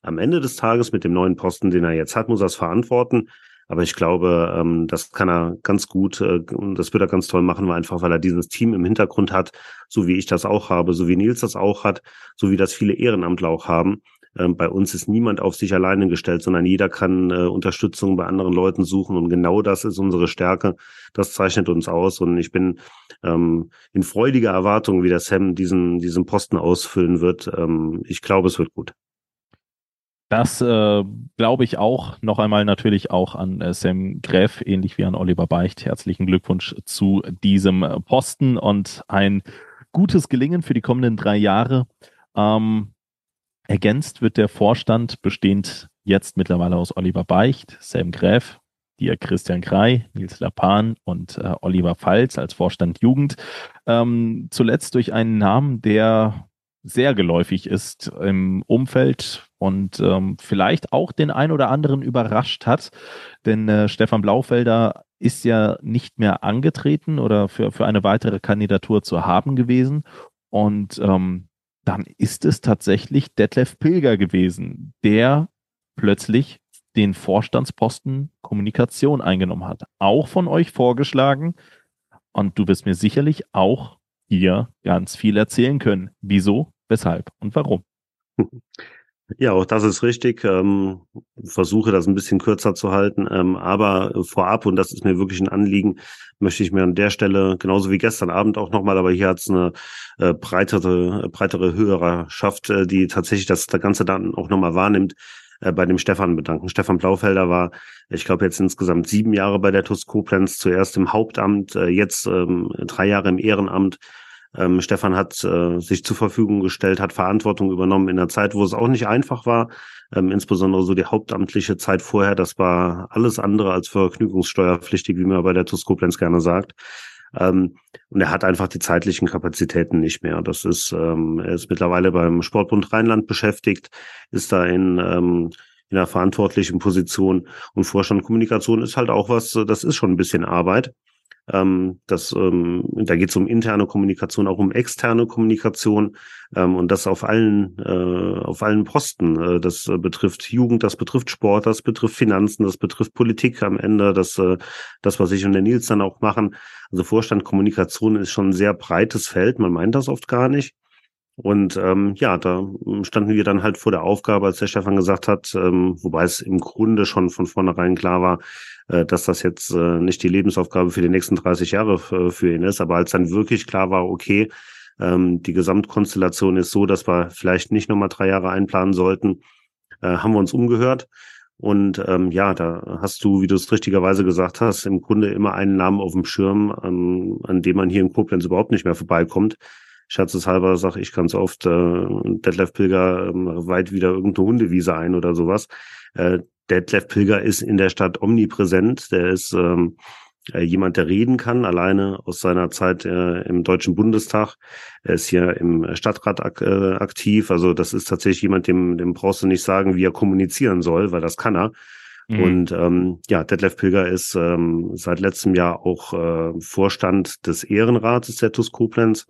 am Ende des Tages mit dem neuen Posten, den er jetzt hat, muss er es verantworten. Aber ich glaube, ähm, das kann er ganz gut äh, und das wird er ganz toll machen, einfach, weil er dieses Team im Hintergrund hat, so wie ich das auch habe, so wie Nils das auch hat, so wie das viele Ehrenamtler auch haben. Ähm, bei uns ist niemand auf sich alleine gestellt, sondern jeder kann äh, Unterstützung bei anderen Leuten suchen und genau das ist unsere Stärke. Das zeichnet uns aus und ich bin ähm, in freudiger Erwartung, wie der Sam diesen, diesen Posten ausfüllen wird. Ich glaube, es wird gut. Das äh, glaube ich auch. Noch einmal natürlich auch an äh, Sam Gräf, ähnlich wie an Oliver Beicht. Herzlichen Glückwunsch zu diesem Posten und ein gutes Gelingen für die kommenden drei Jahre. Ähm, ergänzt wird der Vorstand bestehend jetzt mittlerweile aus Oliver Beicht, Sam Gräf, dir Christian Krei, Nils Lapan und äh, Oliver Pfalz als Vorstand Jugend. Ähm, zuletzt durch einen Namen, der sehr geläufig ist im Umfeld und ähm, vielleicht auch den ein oder anderen überrascht hat. Denn äh, Stefan Blaufelder ist ja nicht mehr angetreten oder für, für eine weitere Kandidatur zu haben gewesen. Und ähm, dann ist es tatsächlich Detlef Pilger gewesen, der plötzlich den Vorstandsposten Kommunikation eingenommen hat. Auch von euch vorgeschlagen. Und du wirst mir sicherlich auch hier ganz viel erzählen können. Wieso? weshalb und warum. Ja, auch das ist richtig. Ähm, versuche das ein bisschen kürzer zu halten. Ähm, aber vorab, und das ist mir wirklich ein Anliegen, möchte ich mir an der Stelle, genauso wie gestern Abend auch nochmal, aber hier hat es eine äh, breitere, breitere Hörerschaft, äh, die tatsächlich das, das Ganze dann auch nochmal wahrnimmt, äh, bei dem Stefan bedanken. Stefan Blaufelder war, ich glaube, jetzt insgesamt sieben Jahre bei der TUS Koblenz, zuerst im Hauptamt, äh, jetzt ähm, drei Jahre im Ehrenamt ähm, Stefan hat äh, sich zur Verfügung gestellt, hat Verantwortung übernommen in einer Zeit, wo es auch nicht einfach war. Ähm, insbesondere so die hauptamtliche Zeit vorher, das war alles andere als vergnügungssteuerpflichtig, wie man bei der TUS Koblenz gerne sagt. Ähm, und er hat einfach die zeitlichen Kapazitäten nicht mehr. Das ist, ähm, er ist mittlerweile beim Sportbund Rheinland beschäftigt, ist da in, ähm, in einer verantwortlichen Position und Vorstand Kommunikation ist halt auch was, das ist schon ein bisschen Arbeit. Ähm, das, ähm, da geht es um interne Kommunikation, auch um externe Kommunikation ähm, und das auf allen, äh, auf allen Posten. Äh, das äh, betrifft Jugend, das betrifft Sport, das betrifft Finanzen, das betrifft Politik am Ende, das, äh, das was ich und der Nils dann auch machen. Also Vorstand Kommunikation ist schon ein sehr breites Feld, man meint das oft gar nicht. Und ähm, ja, da standen wir dann halt vor der Aufgabe, als der Stefan gesagt hat, ähm, wobei es im Grunde schon von vornherein klar war, äh, dass das jetzt äh, nicht die Lebensaufgabe für die nächsten 30 Jahre für, für ihn ist. Aber als dann wirklich klar war, okay, ähm, die Gesamtkonstellation ist so, dass wir vielleicht nicht nochmal drei Jahre einplanen sollten, äh, haben wir uns umgehört. Und ähm, ja, da hast du, wie du es richtigerweise gesagt hast, im Grunde immer einen Namen auf dem Schirm, ähm, an dem man hier in Koblenz überhaupt nicht mehr vorbeikommt. Scherzeshalber sage ich ganz oft, äh, Detlef Pilger äh, weit wieder irgendeine Hundewiese ein oder sowas. Äh, Detlef Pilger ist in der Stadt omnipräsent. Der ist ähm, äh, jemand, der reden kann, alleine aus seiner Zeit äh, im Deutschen Bundestag. Er ist hier im Stadtrat ak äh, aktiv. Also das ist tatsächlich jemand, dem, dem brauchst du nicht sagen, wie er kommunizieren soll, weil das kann er. Mhm. Und ähm, ja, Detlef Pilger ist ähm, seit letztem Jahr auch äh, Vorstand des Ehrenrates der TUS Koblenz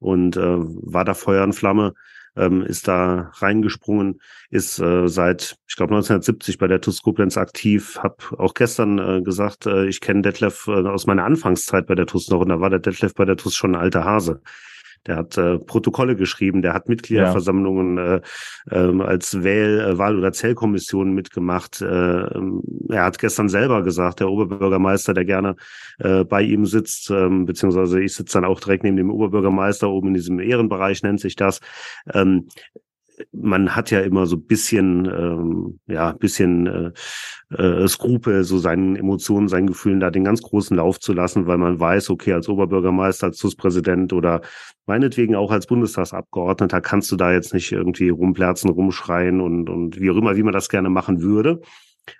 und äh, war da Feuer und Flamme ähm, ist da reingesprungen, ist äh, seit, ich glaube, 1970 bei der TUS Koblenz aktiv, habe auch gestern äh, gesagt, äh, ich kenne Detlef äh, aus meiner Anfangszeit bei der TUS noch und da war der Detlef bei der TUS schon ein alter Hase. Der hat äh, Protokolle geschrieben, der hat Mitgliederversammlungen äh, äh, als Wähl-, äh, Wahl- oder Zählkommissionen mitgemacht. Äh, ähm, er hat gestern selber gesagt, der Oberbürgermeister, der gerne äh, bei ihm sitzt, äh, beziehungsweise ich sitze dann auch direkt neben dem Oberbürgermeister oben in diesem Ehrenbereich, nennt sich das. Ähm, man hat ja immer so bisschen, ähm, ja, bisschen äh, äh, Skrupel, so seinen Emotionen, seinen Gefühlen da den ganz großen Lauf zu lassen, weil man weiß, okay, als Oberbürgermeister, als TUS-Präsident oder meinetwegen auch als Bundestagsabgeordneter kannst du da jetzt nicht irgendwie rumplerzen, rumschreien und, und wie auch immer, wie man das gerne machen würde.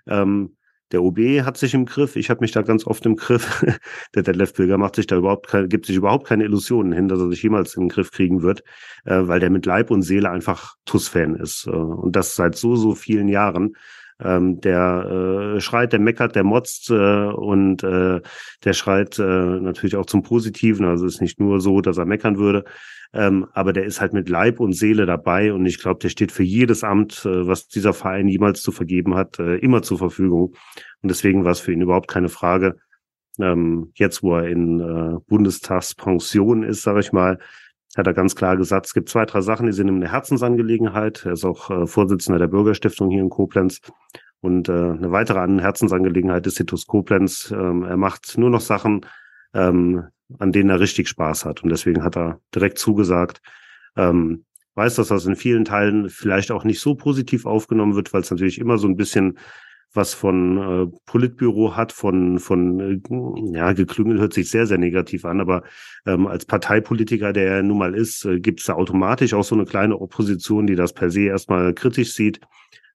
Ähm, der OB hat sich im Griff, ich habe mich da ganz oft im Griff. der Detlef Pilger macht sich da überhaupt keine, gibt sich überhaupt keine Illusionen hin, dass er sich jemals den Griff kriegen wird, äh, weil der mit Leib und Seele einfach TUS-Fan ist. Äh, und das seit so, so vielen Jahren. Ähm, der äh, schreit, der meckert, der motzt äh, und äh, der schreit äh, natürlich auch zum Positiven. Also ist nicht nur so, dass er meckern würde, ähm, aber der ist halt mit Leib und Seele dabei und ich glaube, der steht für jedes Amt, äh, was dieser Verein jemals zu vergeben hat, äh, immer zur Verfügung. Und deswegen war es für ihn überhaupt keine Frage. Ähm, jetzt, wo er in äh, Bundestagspension ist, sage ich mal, hat er ganz klar gesagt, es gibt zwei, drei Sachen, die sind ihm eine Herzensangelegenheit. Er ist auch äh, Vorsitzender der Bürgerstiftung hier in Koblenz. Und äh, eine weitere Herzensangelegenheit ist Titus Koblenz. Ähm, er macht nur noch Sachen, ähm, an denen er richtig Spaß hat. Und deswegen hat er direkt zugesagt. Ähm, weiß, dass das in vielen Teilen vielleicht auch nicht so positiv aufgenommen wird, weil es natürlich immer so ein bisschen was von äh, Politbüro hat, von, von äh, ja, Geklüngel hört sich sehr, sehr negativ an, aber ähm, als Parteipolitiker, der er nun mal ist, äh, gibt es da automatisch auch so eine kleine Opposition, die das per se erstmal kritisch sieht.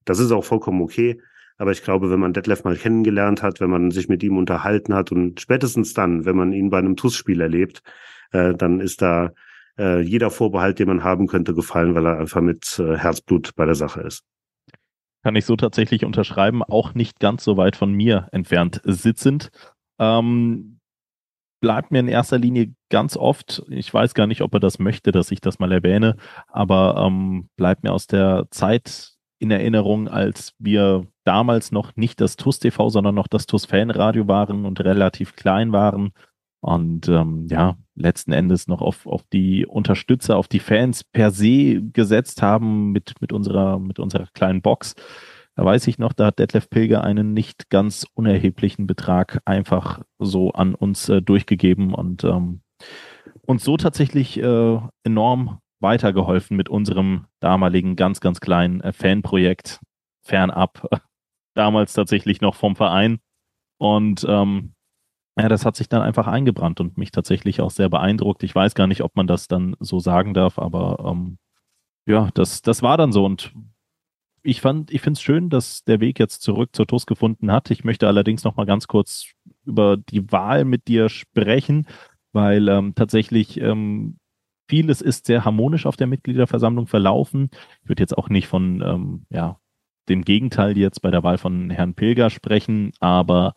Das ist auch vollkommen okay. Aber ich glaube, wenn man Detlef mal kennengelernt hat, wenn man sich mit ihm unterhalten hat und spätestens dann, wenn man ihn bei einem TUS-Spiel erlebt, äh, dann ist da äh, jeder Vorbehalt, den man haben könnte, gefallen, weil er einfach mit äh, Herzblut bei der Sache ist. Kann ich so tatsächlich unterschreiben, auch nicht ganz so weit von mir entfernt sitzend. Ähm, bleibt mir in erster Linie ganz oft, ich weiß gar nicht, ob er das möchte, dass ich das mal erwähne, aber ähm, bleibt mir aus der Zeit in Erinnerung, als wir damals noch nicht das TUS TV, sondern noch das TUS Fanradio waren und relativ klein waren und ähm, ja, letzten Endes noch auf, auf die Unterstützer, auf die Fans per se gesetzt haben mit, mit unserer, mit unserer kleinen Box. Da weiß ich noch, da hat Detlef Pilger einen nicht ganz unerheblichen Betrag einfach so an uns äh, durchgegeben und ähm, uns so tatsächlich äh, enorm weitergeholfen mit unserem damaligen ganz, ganz kleinen äh, Fanprojekt fernab. Damals tatsächlich noch vom Verein. Und ähm, ja, das hat sich dann einfach eingebrannt und mich tatsächlich auch sehr beeindruckt. Ich weiß gar nicht, ob man das dann so sagen darf, aber ähm, ja, das, das war dann so. Und ich fand, ich finde es schön, dass der Weg jetzt zurück zur TUS gefunden hat. Ich möchte allerdings noch mal ganz kurz über die Wahl mit dir sprechen, weil ähm, tatsächlich ähm, vieles ist sehr harmonisch auf der Mitgliederversammlung verlaufen. Ich würde jetzt auch nicht von ähm, ja, dem Gegenteil jetzt bei der Wahl von Herrn Pilger sprechen, aber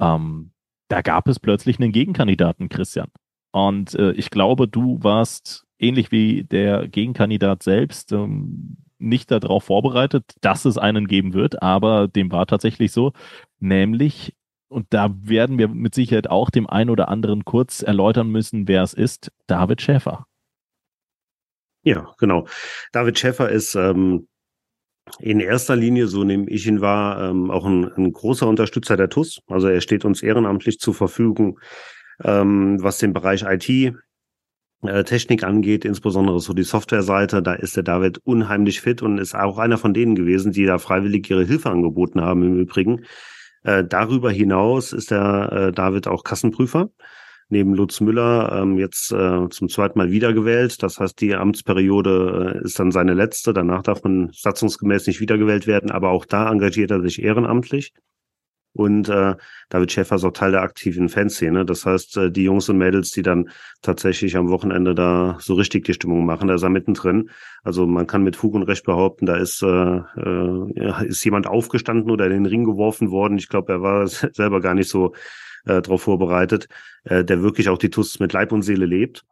ähm, da gab es plötzlich einen Gegenkandidaten, Christian. Und äh, ich glaube, du warst ähnlich wie der Gegenkandidat selbst ähm, nicht darauf vorbereitet, dass es einen geben wird, aber dem war tatsächlich so, nämlich, und da werden wir mit Sicherheit auch dem einen oder anderen kurz erläutern müssen, wer es ist, David Schäfer. Ja, genau. David Schäfer ist ähm, in erster Linie, so nehme ich ihn wahr, ähm, auch ein, ein, großer Unterstützer der TUS. Also er steht uns ehrenamtlich zur Verfügung, ähm, was den Bereich IT, äh, Technik angeht, insbesondere so die Softwareseite. Da ist der David unheimlich fit und ist auch einer von denen gewesen, die da freiwillig ihre Hilfe angeboten haben im Übrigen. Äh, darüber hinaus ist der äh, David auch Kassenprüfer neben Lutz Müller ähm, jetzt äh, zum zweiten Mal wiedergewählt. Das heißt, die Amtsperiode äh, ist dann seine letzte. Danach darf man satzungsgemäß nicht wiedergewählt werden, aber auch da engagiert er sich ehrenamtlich. Und äh, David Schäfer ist auch Teil der aktiven Fanszene. Das heißt, äh, die Jungs und Mädels, die dann tatsächlich am Wochenende da so richtig die Stimmung machen, da ist er mittendrin. Also man kann mit Fug und Recht behaupten, da ist, äh, äh, ist jemand aufgestanden oder in den Ring geworfen worden. Ich glaube, er war selber gar nicht so äh, darauf vorbereitet, äh, der wirklich auch die TUS mit Leib und Seele lebt.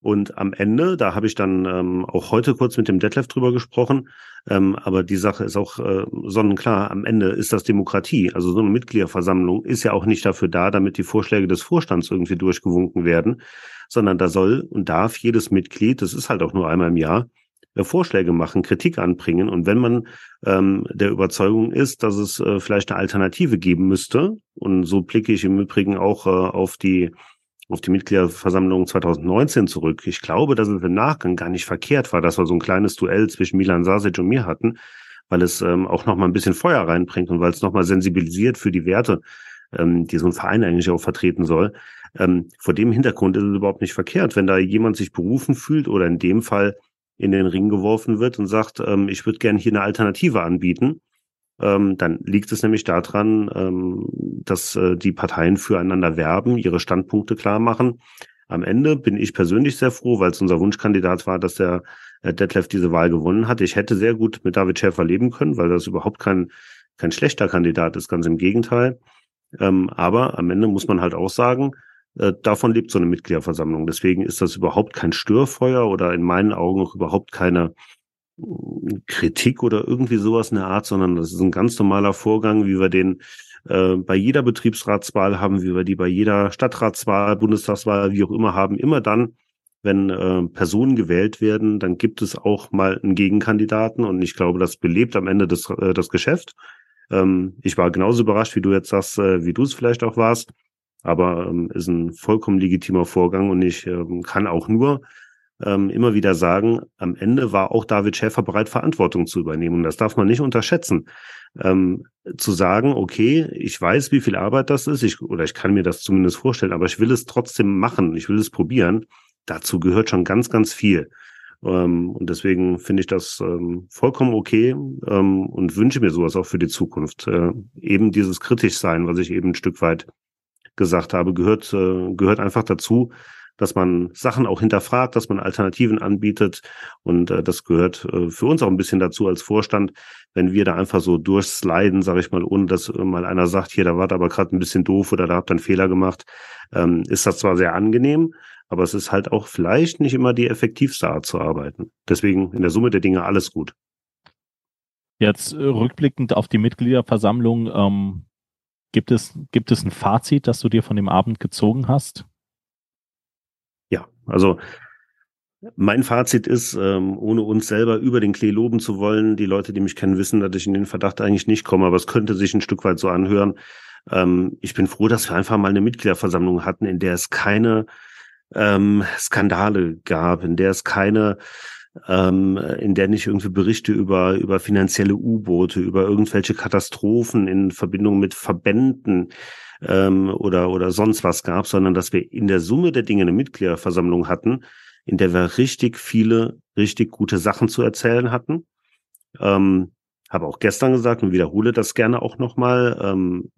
Und am Ende, da habe ich dann ähm, auch heute kurz mit dem Detlef drüber gesprochen, ähm, aber die Sache ist auch äh, sonnenklar, am Ende ist das Demokratie. Also so eine Mitgliederversammlung ist ja auch nicht dafür da, damit die Vorschläge des Vorstands irgendwie durchgewunken werden, sondern da soll und darf jedes Mitglied, das ist halt auch nur einmal im Jahr, Vorschläge machen, Kritik anbringen. Und wenn man ähm, der Überzeugung ist, dass es äh, vielleicht eine Alternative geben müsste, und so blicke ich im Übrigen auch äh, auf die auf die Mitgliederversammlung 2019 zurück. Ich glaube, dass es im Nachgang gar nicht verkehrt war, dass wir so ein kleines Duell zwischen Milan Sasic und mir hatten, weil es ähm, auch noch mal ein bisschen Feuer reinbringt und weil es noch mal sensibilisiert für die Werte, ähm, die so ein Verein eigentlich auch vertreten soll. Ähm, vor dem Hintergrund ist es überhaupt nicht verkehrt, wenn da jemand sich berufen fühlt oder in dem Fall in den Ring geworfen wird und sagt, ähm, ich würde gerne hier eine Alternative anbieten, ähm, dann liegt es nämlich daran, ähm, dass äh, die Parteien füreinander werben, ihre Standpunkte klar machen. Am Ende bin ich persönlich sehr froh, weil es unser Wunschkandidat war, dass der äh, Detlef diese Wahl gewonnen hat. Ich hätte sehr gut mit David Schäfer leben können, weil das überhaupt kein, kein schlechter Kandidat ist, ganz im Gegenteil. Ähm, aber am Ende muss man halt auch sagen, davon lebt so eine Mitgliederversammlung. Deswegen ist das überhaupt kein Störfeuer oder in meinen Augen auch überhaupt keine äh, Kritik oder irgendwie sowas in der Art, sondern das ist ein ganz normaler Vorgang, wie wir den äh, bei jeder Betriebsratswahl haben, wie wir die bei jeder Stadtratswahl, Bundestagswahl, wie auch immer haben. Immer dann, wenn äh, Personen gewählt werden, dann gibt es auch mal einen Gegenkandidaten und ich glaube, das belebt am Ende das, äh, das Geschäft. Ähm, ich war genauso überrascht, wie du jetzt sagst, äh, wie du es vielleicht auch warst aber ähm, ist ein vollkommen legitimer Vorgang und ich ähm, kann auch nur ähm, immer wieder sagen, am Ende war auch David Schäfer bereit, Verantwortung zu übernehmen. Und das darf man nicht unterschätzen. Ähm, zu sagen, okay, ich weiß, wie viel Arbeit das ist, ich, oder ich kann mir das zumindest vorstellen, aber ich will es trotzdem machen, ich will es probieren. Dazu gehört schon ganz, ganz viel. Ähm, und deswegen finde ich das ähm, vollkommen okay ähm, und wünsche mir sowas auch für die Zukunft. Äh, eben dieses kritisch sein, was ich eben ein Stück weit gesagt habe, gehört, äh, gehört einfach dazu, dass man Sachen auch hinterfragt, dass man Alternativen anbietet. Und äh, das gehört äh, für uns auch ein bisschen dazu als Vorstand, wenn wir da einfach so durchsliden, sage ich mal, ohne dass äh, mal einer sagt, hier, da war aber gerade ein bisschen doof oder da habt ihr einen Fehler gemacht, ähm, ist das zwar sehr angenehm, aber es ist halt auch vielleicht nicht immer die effektivste Art zu arbeiten. Deswegen in der Summe der Dinge alles gut. Jetzt äh, rückblickend auf die Mitgliederversammlung, ähm, Gibt es, gibt es ein Fazit, das du dir von dem Abend gezogen hast? Ja, also mein Fazit ist, ähm, ohne uns selber über den Klee loben zu wollen, die Leute, die mich kennen, wissen, dass ich in den Verdacht eigentlich nicht komme, aber es könnte sich ein Stück weit so anhören. Ähm, ich bin froh, dass wir einfach mal eine Mitgliederversammlung hatten, in der es keine ähm, Skandale gab, in der es keine ähm, in der nicht irgendwie Berichte über, über finanzielle U-Boote, über irgendwelche Katastrophen in Verbindung mit Verbänden ähm, oder, oder sonst was gab, sondern dass wir in der Summe der Dinge eine Mitgliederversammlung hatten, in der wir richtig viele, richtig gute Sachen zu erzählen hatten. Ähm, habe auch gestern gesagt und wiederhole das gerne auch nochmal. Ähm,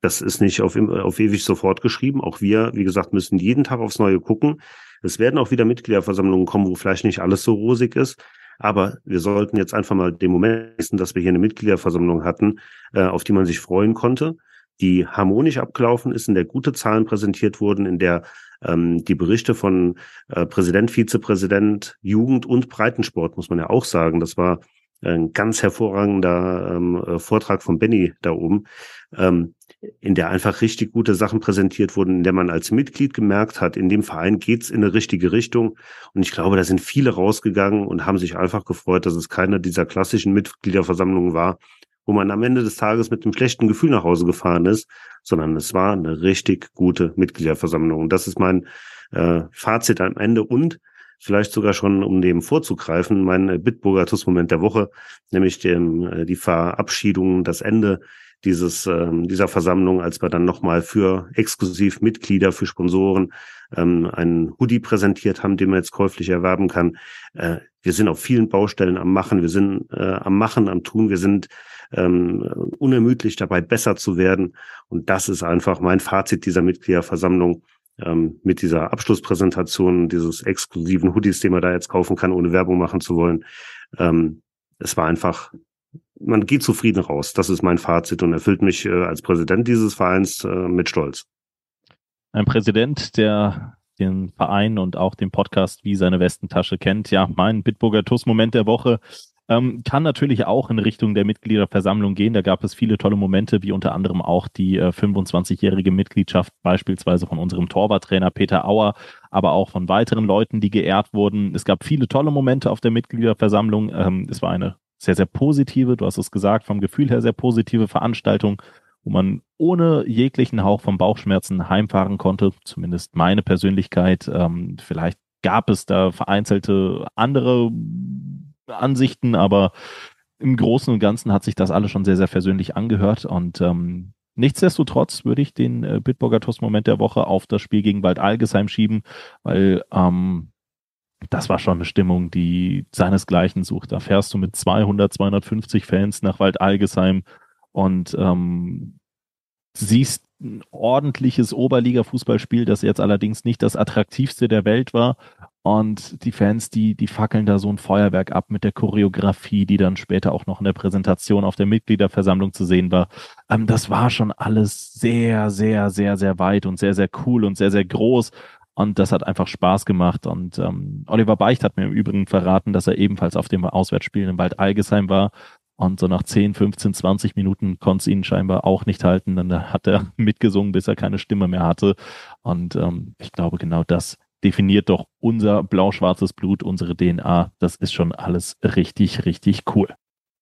das ist nicht auf, auf ewig sofort geschrieben. Auch wir, wie gesagt, müssen jeden Tag aufs Neue gucken. Es werden auch wieder Mitgliederversammlungen kommen, wo vielleicht nicht alles so rosig ist. Aber wir sollten jetzt einfach mal den Moment wissen, dass wir hier eine Mitgliederversammlung hatten, äh, auf die man sich freuen konnte, die harmonisch abgelaufen ist, in der gute Zahlen präsentiert wurden, in der ähm, die Berichte von äh, Präsident, Vizepräsident, Jugend und Breitensport, muss man ja auch sagen, das war ein ganz hervorragender ähm, äh, Vortrag von Benny da oben, ähm, in der einfach richtig gute Sachen präsentiert wurden, in der man als Mitglied gemerkt hat, in dem Verein geht's in eine richtige Richtung. Und ich glaube, da sind viele rausgegangen und haben sich einfach gefreut, dass es keine dieser klassischen Mitgliederversammlungen war, wo man am Ende des Tages mit einem schlechten Gefühl nach Hause gefahren ist, sondern es war eine richtig gute Mitgliederversammlung. Und das ist mein äh, Fazit am Ende. Und vielleicht sogar schon, um dem vorzugreifen, mein äh, Bitburger TUS-Moment der Woche, nämlich dem, äh, die Verabschiedung, das Ende dieses, ähm, dieser Versammlung, als wir dann nochmal für exklusiv Mitglieder, für Sponsoren ähm, einen Hoodie präsentiert haben, den man jetzt käuflich erwerben kann. Äh, wir sind auf vielen Baustellen am Machen, wir sind äh, am Machen, am Tun, wir sind ähm, unermüdlich dabei, besser zu werden. Und das ist einfach mein Fazit dieser Mitgliederversammlung ähm, mit dieser Abschlusspräsentation dieses exklusiven Hoodies, den man da jetzt kaufen kann, ohne Werbung machen zu wollen. Ähm, es war einfach, man geht zufrieden raus. Das ist mein Fazit und erfüllt mich äh, als Präsident dieses Vereins äh, mit Stolz. Ein Präsident, der den Verein und auch den Podcast wie seine Westentasche kennt. Ja, mein Bitburger TUS-Moment der Woche ähm, kann natürlich auch in Richtung der Mitgliederversammlung gehen. Da gab es viele tolle Momente, wie unter anderem auch die äh, 25-jährige Mitgliedschaft beispielsweise von unserem Torwarttrainer Peter Auer, aber auch von weiteren Leuten, die geehrt wurden. Es gab viele tolle Momente auf der Mitgliederversammlung. Ähm, es war eine sehr, sehr positive, du hast es gesagt, vom Gefühl her sehr positive Veranstaltung wo man ohne jeglichen Hauch von Bauchschmerzen heimfahren konnte, zumindest meine Persönlichkeit. Ähm, vielleicht gab es da vereinzelte andere Ansichten, aber im Großen und Ganzen hat sich das alles schon sehr, sehr versöhnlich angehört und ähm, Nichtsdestotrotz würde ich den äh, Bitburger Toast-Moment der Woche auf das Spiel gegen Wald Algesheim schieben, weil ähm, das war schon eine Stimmung, die seinesgleichen sucht. Da fährst du mit 200, 250 Fans nach Wald Algesheim und ähm, siehst ein ordentliches Oberliga-Fußballspiel, das jetzt allerdings nicht das attraktivste der Welt war. Und die Fans, die, die fackeln da so ein Feuerwerk ab mit der Choreografie, die dann später auch noch in der Präsentation auf der Mitgliederversammlung zu sehen war. Ähm, das war schon alles sehr, sehr, sehr, sehr weit und sehr, sehr cool und sehr, sehr groß. Und das hat einfach Spaß gemacht. Und ähm, Oliver Beicht hat mir im Übrigen verraten, dass er ebenfalls auf dem Auswärtsspiel in Wald Algesheim war und so nach 10, 15, 20 Minuten konnte es ihn scheinbar auch nicht halten. Dann hat er mitgesungen, bis er keine Stimme mehr hatte. Und ähm, ich glaube, genau das definiert doch unser blau-schwarzes Blut, unsere DNA. Das ist schon alles richtig, richtig cool.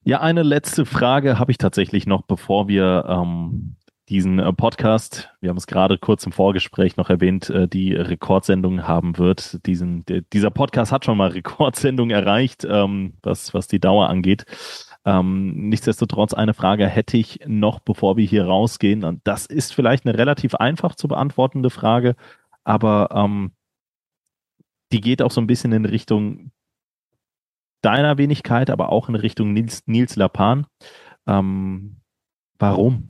Ja, eine letzte Frage habe ich tatsächlich noch, bevor wir ähm, diesen äh, Podcast, wir haben es gerade kurz im Vorgespräch noch erwähnt, äh, die Rekordsendung haben wird. Diesen, dieser Podcast hat schon mal Rekordsendung erreicht, ähm, was, was die Dauer angeht. Ähm, nichtsdestotrotz eine Frage hätte ich noch, bevor wir hier rausgehen. Und das ist vielleicht eine relativ einfach zu beantwortende Frage, aber ähm, die geht auch so ein bisschen in Richtung deiner Wenigkeit, aber auch in Richtung Nils, Nils Lapan. Ähm, warum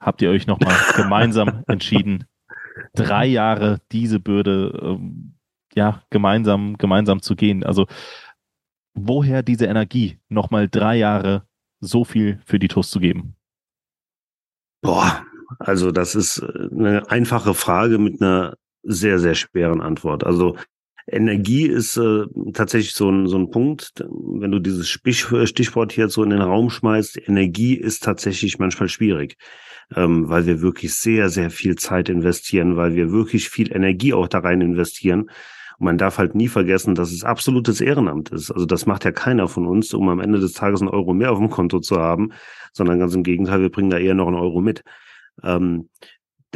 habt ihr euch nochmal gemeinsam entschieden, drei Jahre diese Bürde ähm, ja gemeinsam gemeinsam zu gehen? Also woher diese Energie, nochmal drei Jahre so viel für die TUS zu geben? Boah, also das ist äh, eine einfache Frage mit einer sehr, sehr schweren Antwort. Also Energie ist äh, tatsächlich so ein, so ein Punkt, wenn du dieses Stichwort hier so in den Raum schmeißt, Energie ist tatsächlich manchmal schwierig, ähm, weil wir wirklich sehr, sehr viel Zeit investieren, weil wir wirklich viel Energie auch da rein investieren. Und man darf halt nie vergessen, dass es absolutes Ehrenamt ist. Also das macht ja keiner von uns, um am Ende des Tages einen Euro mehr auf dem Konto zu haben, sondern ganz im Gegenteil, wir bringen da eher noch einen Euro mit. Ähm,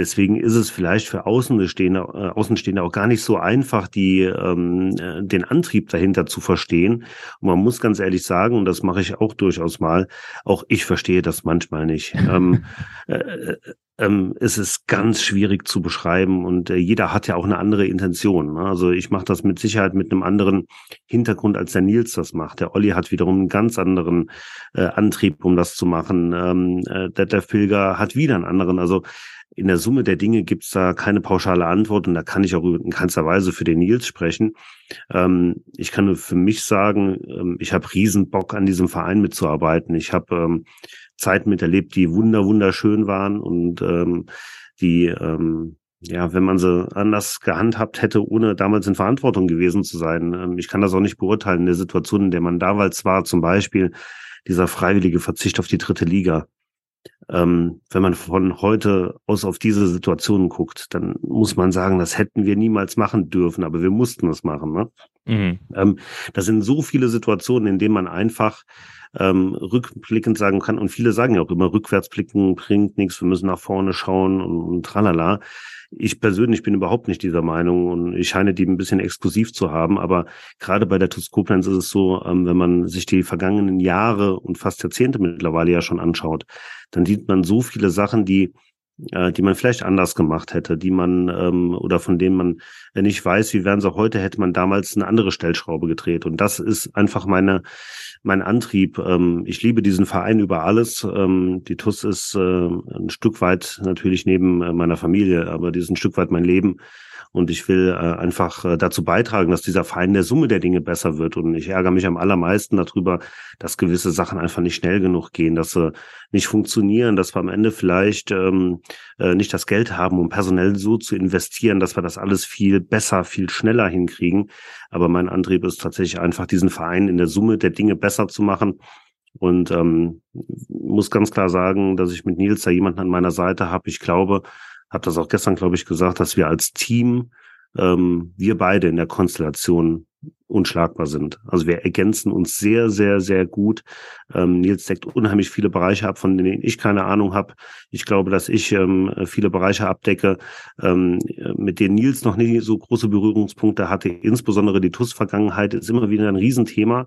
Deswegen ist es vielleicht für Außenstehende, äh, Außenstehende auch gar nicht so einfach, die, ähm, äh, den Antrieb dahinter zu verstehen. Und man muss ganz ehrlich sagen, und das mache ich auch durchaus mal, auch ich verstehe das manchmal nicht. ähm, äh, äh, ähm, es ist ganz schwierig zu beschreiben und äh, jeder hat ja auch eine andere Intention. Ne? Also ich mache das mit Sicherheit mit einem anderen Hintergrund, als der Nils das macht. Der Olli hat wiederum einen ganz anderen äh, Antrieb, um das zu machen. Ähm, äh, der, der Pilger hat wieder einen anderen. Also in der Summe der Dinge gibt es da keine pauschale Antwort und da kann ich auch in keinster Weise für den Nils sprechen. Ähm, ich kann nur für mich sagen, ähm, ich habe riesen Bock an diesem Verein mitzuarbeiten. Ich habe ähm, Zeiten miterlebt, die wunder wunderschön waren und ähm, die ähm, ja, wenn man sie anders gehandhabt hätte, ohne damals in Verantwortung gewesen zu sein. Ähm, ich kann das auch nicht beurteilen in der Situation, in der man damals war, zum Beispiel dieser freiwillige Verzicht auf die dritte Liga. Ähm, wenn man von heute aus auf diese Situation guckt, dann muss man sagen, das hätten wir niemals machen dürfen, aber wir mussten es machen. Ne? Mhm. Ähm, das sind so viele Situationen, in denen man einfach ähm, rückblickend sagen kann, und viele sagen ja auch immer, rückwärts blicken bringt nichts, wir müssen nach vorne schauen und, und tralala. Ich persönlich bin überhaupt nicht dieser Meinung und ich scheine die ein bisschen exklusiv zu haben. Aber gerade bei der TUS Koblenz ist es so, ähm, wenn man sich die vergangenen Jahre und fast Jahrzehnte mittlerweile ja schon anschaut, dann sieht man so viele Sachen, die äh, die man vielleicht anders gemacht hätte, die man ähm, oder von denen man nicht weiß, wie wären sie heute, hätte man damals eine andere Stellschraube gedreht. Und das ist einfach meine mein Antrieb. Ähm, ich liebe diesen Verein über alles. Ähm, die TUS ist äh, ein Stück weit natürlich neben äh, meiner Familie, aber die ist ein Stück weit mein Leben. Und ich will äh, einfach äh, dazu beitragen, dass dieser Verein der Summe der Dinge besser wird. Und ich ärgere mich am allermeisten darüber, dass gewisse Sachen einfach nicht schnell genug gehen, dass sie nicht funktionieren, dass wir am Ende vielleicht ähm, äh, nicht das Geld haben, um personell so zu investieren, dass wir das alles viel besser, viel schneller hinkriegen. Aber mein Antrieb ist tatsächlich einfach, diesen Verein in der Summe der Dinge besser zu machen. Und ähm, muss ganz klar sagen, dass ich mit Nils da jemanden an meiner Seite habe. Ich glaube, habe das auch gestern, glaube ich, gesagt, dass wir als Team, ähm, wir beide in der Konstellation unschlagbar sind. Also wir ergänzen uns sehr, sehr, sehr gut. Ähm, Nils deckt unheimlich viele Bereiche ab, von denen ich keine Ahnung habe. Ich glaube, dass ich ähm, viele Bereiche abdecke, ähm, mit denen Nils noch nie so große Berührungspunkte hatte. Insbesondere die TUS-Vergangenheit ist immer wieder ein Riesenthema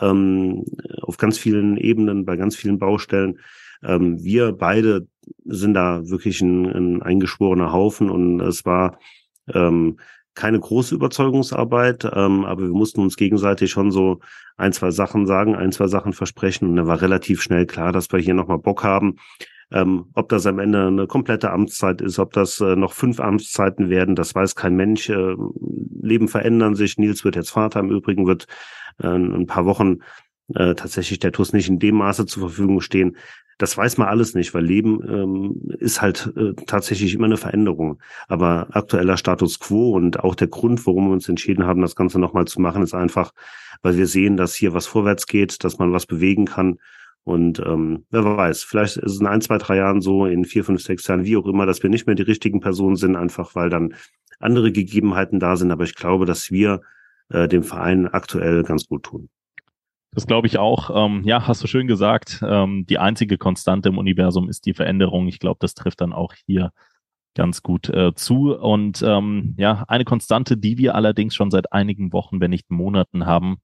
ähm, auf ganz vielen Ebenen, bei ganz vielen Baustellen. Ähm, wir beide sind da wirklich ein, ein eingeschworener Haufen und es war ähm, keine große Überzeugungsarbeit, ähm, aber wir mussten uns gegenseitig schon so ein, zwei Sachen sagen, ein, zwei Sachen versprechen und dann war relativ schnell klar, dass wir hier nochmal Bock haben. Ähm, ob das am Ende eine komplette Amtszeit ist, ob das äh, noch fünf Amtszeiten werden, das weiß kein Mensch. Äh, Leben verändern sich. Nils wird jetzt Vater, im Übrigen wird äh, ein paar Wochen äh, tatsächlich der TUS nicht in dem Maße zur Verfügung stehen. Das weiß man alles nicht, weil Leben ähm, ist halt äh, tatsächlich immer eine Veränderung. Aber aktueller Status quo und auch der Grund, warum wir uns entschieden haben, das Ganze nochmal zu machen, ist einfach, weil wir sehen, dass hier was vorwärts geht, dass man was bewegen kann. Und ähm, wer weiß, vielleicht ist es in ein, zwei, drei Jahren so, in vier, fünf, sechs Jahren, wie auch immer, dass wir nicht mehr die richtigen Personen sind, einfach weil dann andere Gegebenheiten da sind. Aber ich glaube, dass wir äh, dem Verein aktuell ganz gut tun. Das glaube ich auch. Ähm, ja, hast du schön gesagt. Ähm, die einzige Konstante im Universum ist die Veränderung. Ich glaube, das trifft dann auch hier ganz gut äh, zu. Und ähm, ja, eine Konstante, die wir allerdings schon seit einigen Wochen, wenn nicht Monaten haben,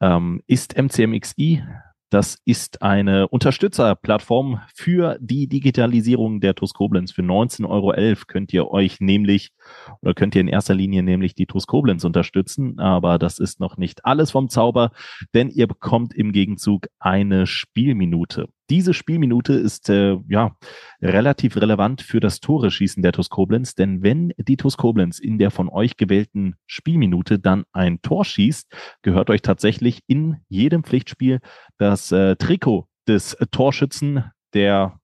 ähm, ist MCMXI. Das ist eine Unterstützerplattform für die Digitalisierung der TUS Koblenz. Für 19,11 Euro könnt ihr euch nämlich oder könnt ihr in erster Linie nämlich die TUS Koblenz unterstützen. Aber das ist noch nicht alles vom Zauber, denn ihr bekommt im Gegenzug eine Spielminute. Diese Spielminute ist äh, ja relativ relevant für das Tore-Schießen der TuS Koblenz, denn wenn die TuS Koblenz in der von euch gewählten Spielminute dann ein Tor schießt, gehört euch tatsächlich in jedem Pflichtspiel das äh, Trikot des Torschützen, der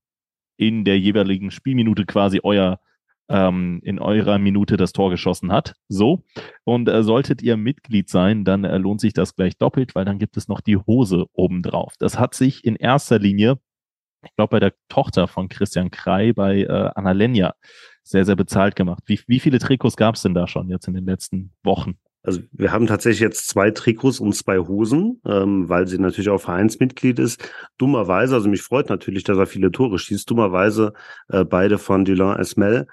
in der jeweiligen Spielminute quasi euer ähm, in eurer Minute das Tor geschossen hat. So. Und äh, solltet ihr Mitglied sein, dann äh, lohnt sich das gleich doppelt, weil dann gibt es noch die Hose obendrauf. Das hat sich in erster Linie, ich glaube, bei der Tochter von Christian Krei, bei äh, Anna Lenja, sehr, sehr bezahlt gemacht. Wie, wie viele Trikots gab es denn da schon jetzt in den letzten Wochen? Also wir haben tatsächlich jetzt zwei Trikots und zwei Hosen, ähm, weil sie natürlich auch Vereinsmitglied ist. Dummerweise, also mich freut natürlich, dass er viele Tore schießt. Dummerweise äh, beide von Dylan Esmel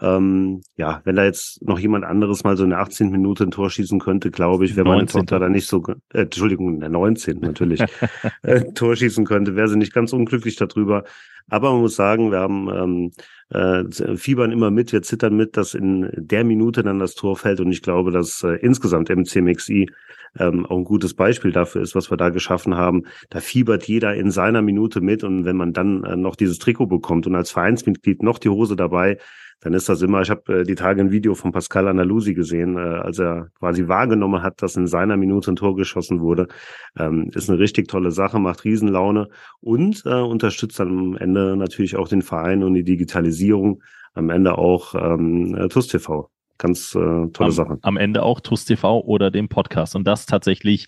ähm, ja, wenn da jetzt noch jemand anderes mal so in der 18. Minute ein Tor schießen könnte, glaube ich, wäre meine Tochter da nicht so, äh, Entschuldigung, in der 19. natürlich, äh, Tor schießen könnte, wäre sie nicht ganz unglücklich darüber. Aber man muss sagen, wir haben ähm, äh, fiebern immer mit, wir zittern mit, dass in der Minute dann das Tor fällt. Und ich glaube, dass äh, insgesamt MCMXI ähm, auch ein gutes Beispiel dafür ist, was wir da geschaffen haben. Da fiebert jeder in seiner Minute mit. Und wenn man dann äh, noch dieses Trikot bekommt und als Vereinsmitglied noch die Hose dabei, dann ist das immer, ich habe äh, die Tage ein Video von Pascal Analusi gesehen, äh, als er quasi wahrgenommen hat, dass in seiner Minute ein Tor geschossen wurde. Ähm, ist eine richtig tolle Sache, macht Riesenlaune und äh, unterstützt dann am Ende natürlich auch den Verein und die Digitalisierung, am Ende auch ähm, äh, TUS TV. Ganz äh, tolle am, Sache. Am Ende auch TUS TV oder dem Podcast. Und das tatsächlich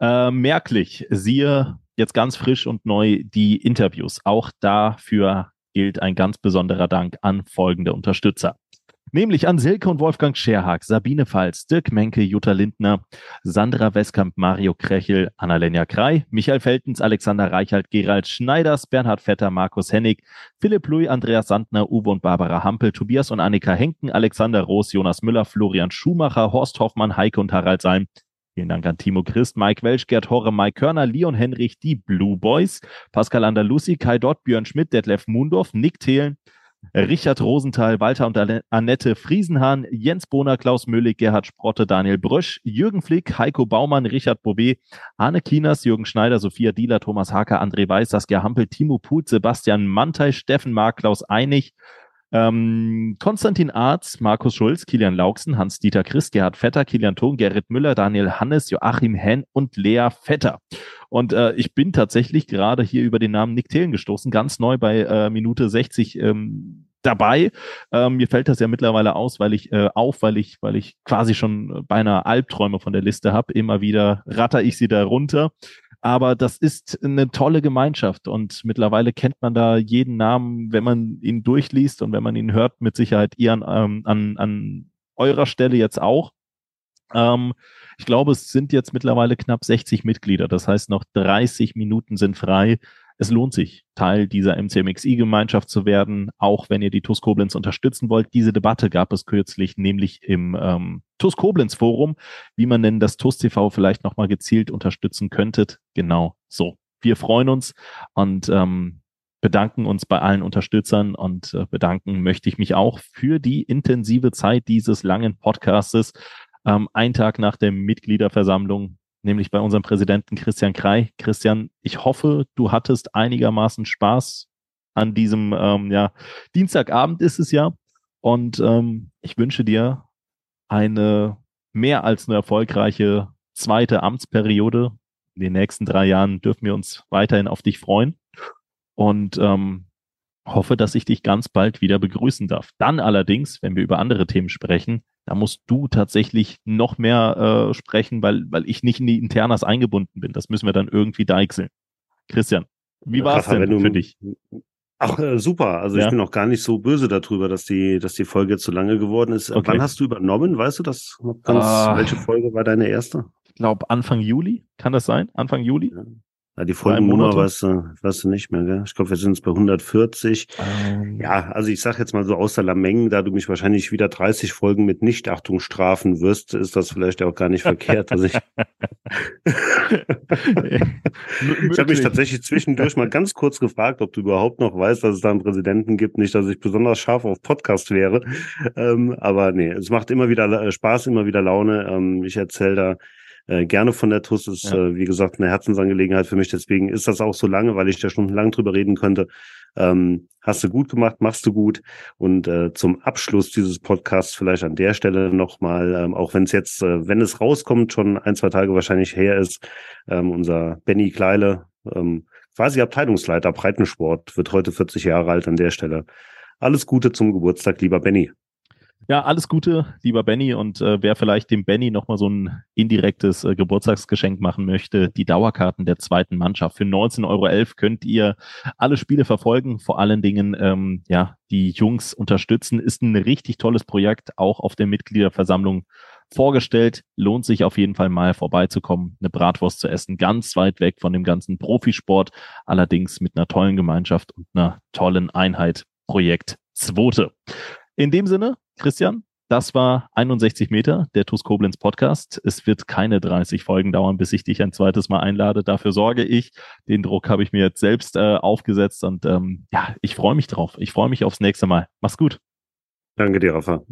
äh, merklich. Siehe jetzt ganz frisch und neu die Interviews. Auch dafür gilt ein ganz besonderer Dank an folgende Unterstützer. Nämlich an Silke und Wolfgang Scherhag, Sabine Pfalz, Dirk Menke, Jutta Lindner, Sandra Westkamp, Mario Krechel, Annalena Krei, Michael Feltens, Alexander Reichelt, Gerald Schneiders, Bernhard Vetter, Markus Hennig, Philipp Louis, Andreas Sandner, Uwe und Barbara Hampel, Tobias und Annika Henken, Alexander Roos, Jonas Müller, Florian Schumacher, Horst Hoffmann, Heike und Harald Salm, Vielen Dank an Timo Christ, Mike Welsch, Gerd Horre, Mike Körner, Leon Henrich, die Blue Boys, Pascal Andalusi, Kai Dott, Björn Schmidt, Detlef Mundorf, Nick Thelen, Richard Rosenthal, Walter und Annette Friesenhahn, Jens Bohner, Klaus Möllig, Gerhard Sprotte, Daniel Brösch, Jürgen Flick, Heiko Baumann, Richard Bobet, Arne Kinas, Jürgen Schneider, Sophia Dieler, Thomas Hacker, André Weiß, Saskia Hampel, Timo Put, Sebastian Mantei, Steffen Mark, Klaus Einig, ähm, Konstantin Arz, Markus Schulz, Kilian Lauksen, Hans-Dieter Christ, Gerhard Vetter, Kilian Thun, Gerrit Müller, Daniel Hannes, Joachim Henn und Lea Vetter. Und äh, ich bin tatsächlich gerade hier über den Namen Nick Thelen gestoßen, ganz neu bei äh, Minute 60 ähm, dabei. Ähm, mir fällt das ja mittlerweile aus, weil ich äh, auf, weil ich, weil ich quasi schon beinahe Albträume von der Liste habe. Immer wieder ratter ich sie da runter. Aber das ist eine tolle Gemeinschaft und mittlerweile kennt man da jeden Namen, wenn man ihn durchliest und wenn man ihn hört, mit Sicherheit ihr an, ähm, an, an eurer Stelle jetzt auch. Ähm, ich glaube, es sind jetzt mittlerweile knapp 60 Mitglieder. Das heißt, noch 30 Minuten sind frei. Es lohnt sich, Teil dieser MCMXI-Gemeinschaft zu werden, auch wenn ihr die TUS Koblenz unterstützen wollt. Diese Debatte gab es kürzlich, nämlich im ähm, TUS Koblenz Forum, wie man denn das TUS TV vielleicht nochmal gezielt unterstützen könntet. Genau so. Wir freuen uns und ähm, bedanken uns bei allen Unterstützern und äh, bedanken möchte ich mich auch für die intensive Zeit dieses langen Podcastes. Ähm, ein Tag nach der Mitgliederversammlung nämlich bei unserem Präsidenten Christian Krei. Christian, ich hoffe, du hattest einigermaßen Spaß an diesem ähm, ja, Dienstagabend ist es ja. Und ähm, ich wünsche dir eine mehr als eine erfolgreiche zweite Amtsperiode. In den nächsten drei Jahren dürfen wir uns weiterhin auf dich freuen. Und ähm, hoffe, dass ich dich ganz bald wieder begrüßen darf. Dann allerdings, wenn wir über andere Themen sprechen, da musst du tatsächlich noch mehr äh, sprechen, weil, weil ich nicht in die Internas eingebunden bin. Das müssen wir dann irgendwie deichseln. Christian, wie war es denn du, für dich? Ach, äh, super. Also ja. ich bin auch gar nicht so böse darüber, dass die, dass die Folge jetzt so lange geworden ist. Okay. Wann hast du übernommen? Weißt du das? Ganz, uh, welche Folge war deine erste? Ich glaube Anfang Juli. Kann das sein? Anfang Juli? Ja. Ja, die Folgennummer weißt du, weißt du nicht mehr, gell? Ich glaube, wir sind jetzt bei 140. Ähm. Ja, also ich sag jetzt mal so außer Lameng, da du mich wahrscheinlich wieder 30 Folgen mit Nichtachtung strafen wirst, ist das vielleicht auch gar nicht verkehrt. Also ich ich habe mich tatsächlich zwischendurch mal ganz kurz gefragt, ob du überhaupt noch weißt, dass es da einen Präsidenten gibt. Nicht, dass ich besonders scharf auf Podcast wäre. Ähm, aber nee, es macht immer wieder äh, Spaß, immer wieder Laune. Ähm, ich erzähle da äh, gerne von der TUS. Ist, ja. äh, wie gesagt, eine Herzensangelegenheit für mich. Deswegen ist das auch so lange, weil ich da stundenlang drüber reden könnte. Ähm, hast du gut gemacht, machst du gut. Und äh, zum Abschluss dieses Podcasts vielleicht an der Stelle nochmal, ähm, auch wenn es jetzt, äh, wenn es rauskommt, schon ein, zwei Tage wahrscheinlich her ist, ähm, unser Benny Kleile, ähm, quasi Abteilungsleiter Breitensport, wird heute 40 Jahre alt an der Stelle. Alles Gute zum Geburtstag, lieber Benny. Ja, alles Gute, lieber Benny. Und äh, wer vielleicht dem Benny nochmal so ein indirektes äh, Geburtstagsgeschenk machen möchte, die Dauerkarten der zweiten Mannschaft. Für 19,11 Euro könnt ihr alle Spiele verfolgen, vor allen Dingen ähm, ja die Jungs unterstützen. Ist ein richtig tolles Projekt, auch auf der Mitgliederversammlung vorgestellt. Lohnt sich auf jeden Fall mal vorbeizukommen, eine Bratwurst zu essen, ganz weit weg von dem ganzen Profisport, allerdings mit einer tollen Gemeinschaft und einer tollen Einheit. Projekt Zwote. In dem Sinne, Christian, das war 61 Meter, der TuS Koblenz Podcast. Es wird keine 30 Folgen dauern, bis ich dich ein zweites Mal einlade. Dafür sorge ich. Den Druck habe ich mir jetzt selbst äh, aufgesetzt und ähm, ja, ich freue mich drauf. Ich freue mich aufs nächste Mal. Mach's gut. Danke dir, Rafa.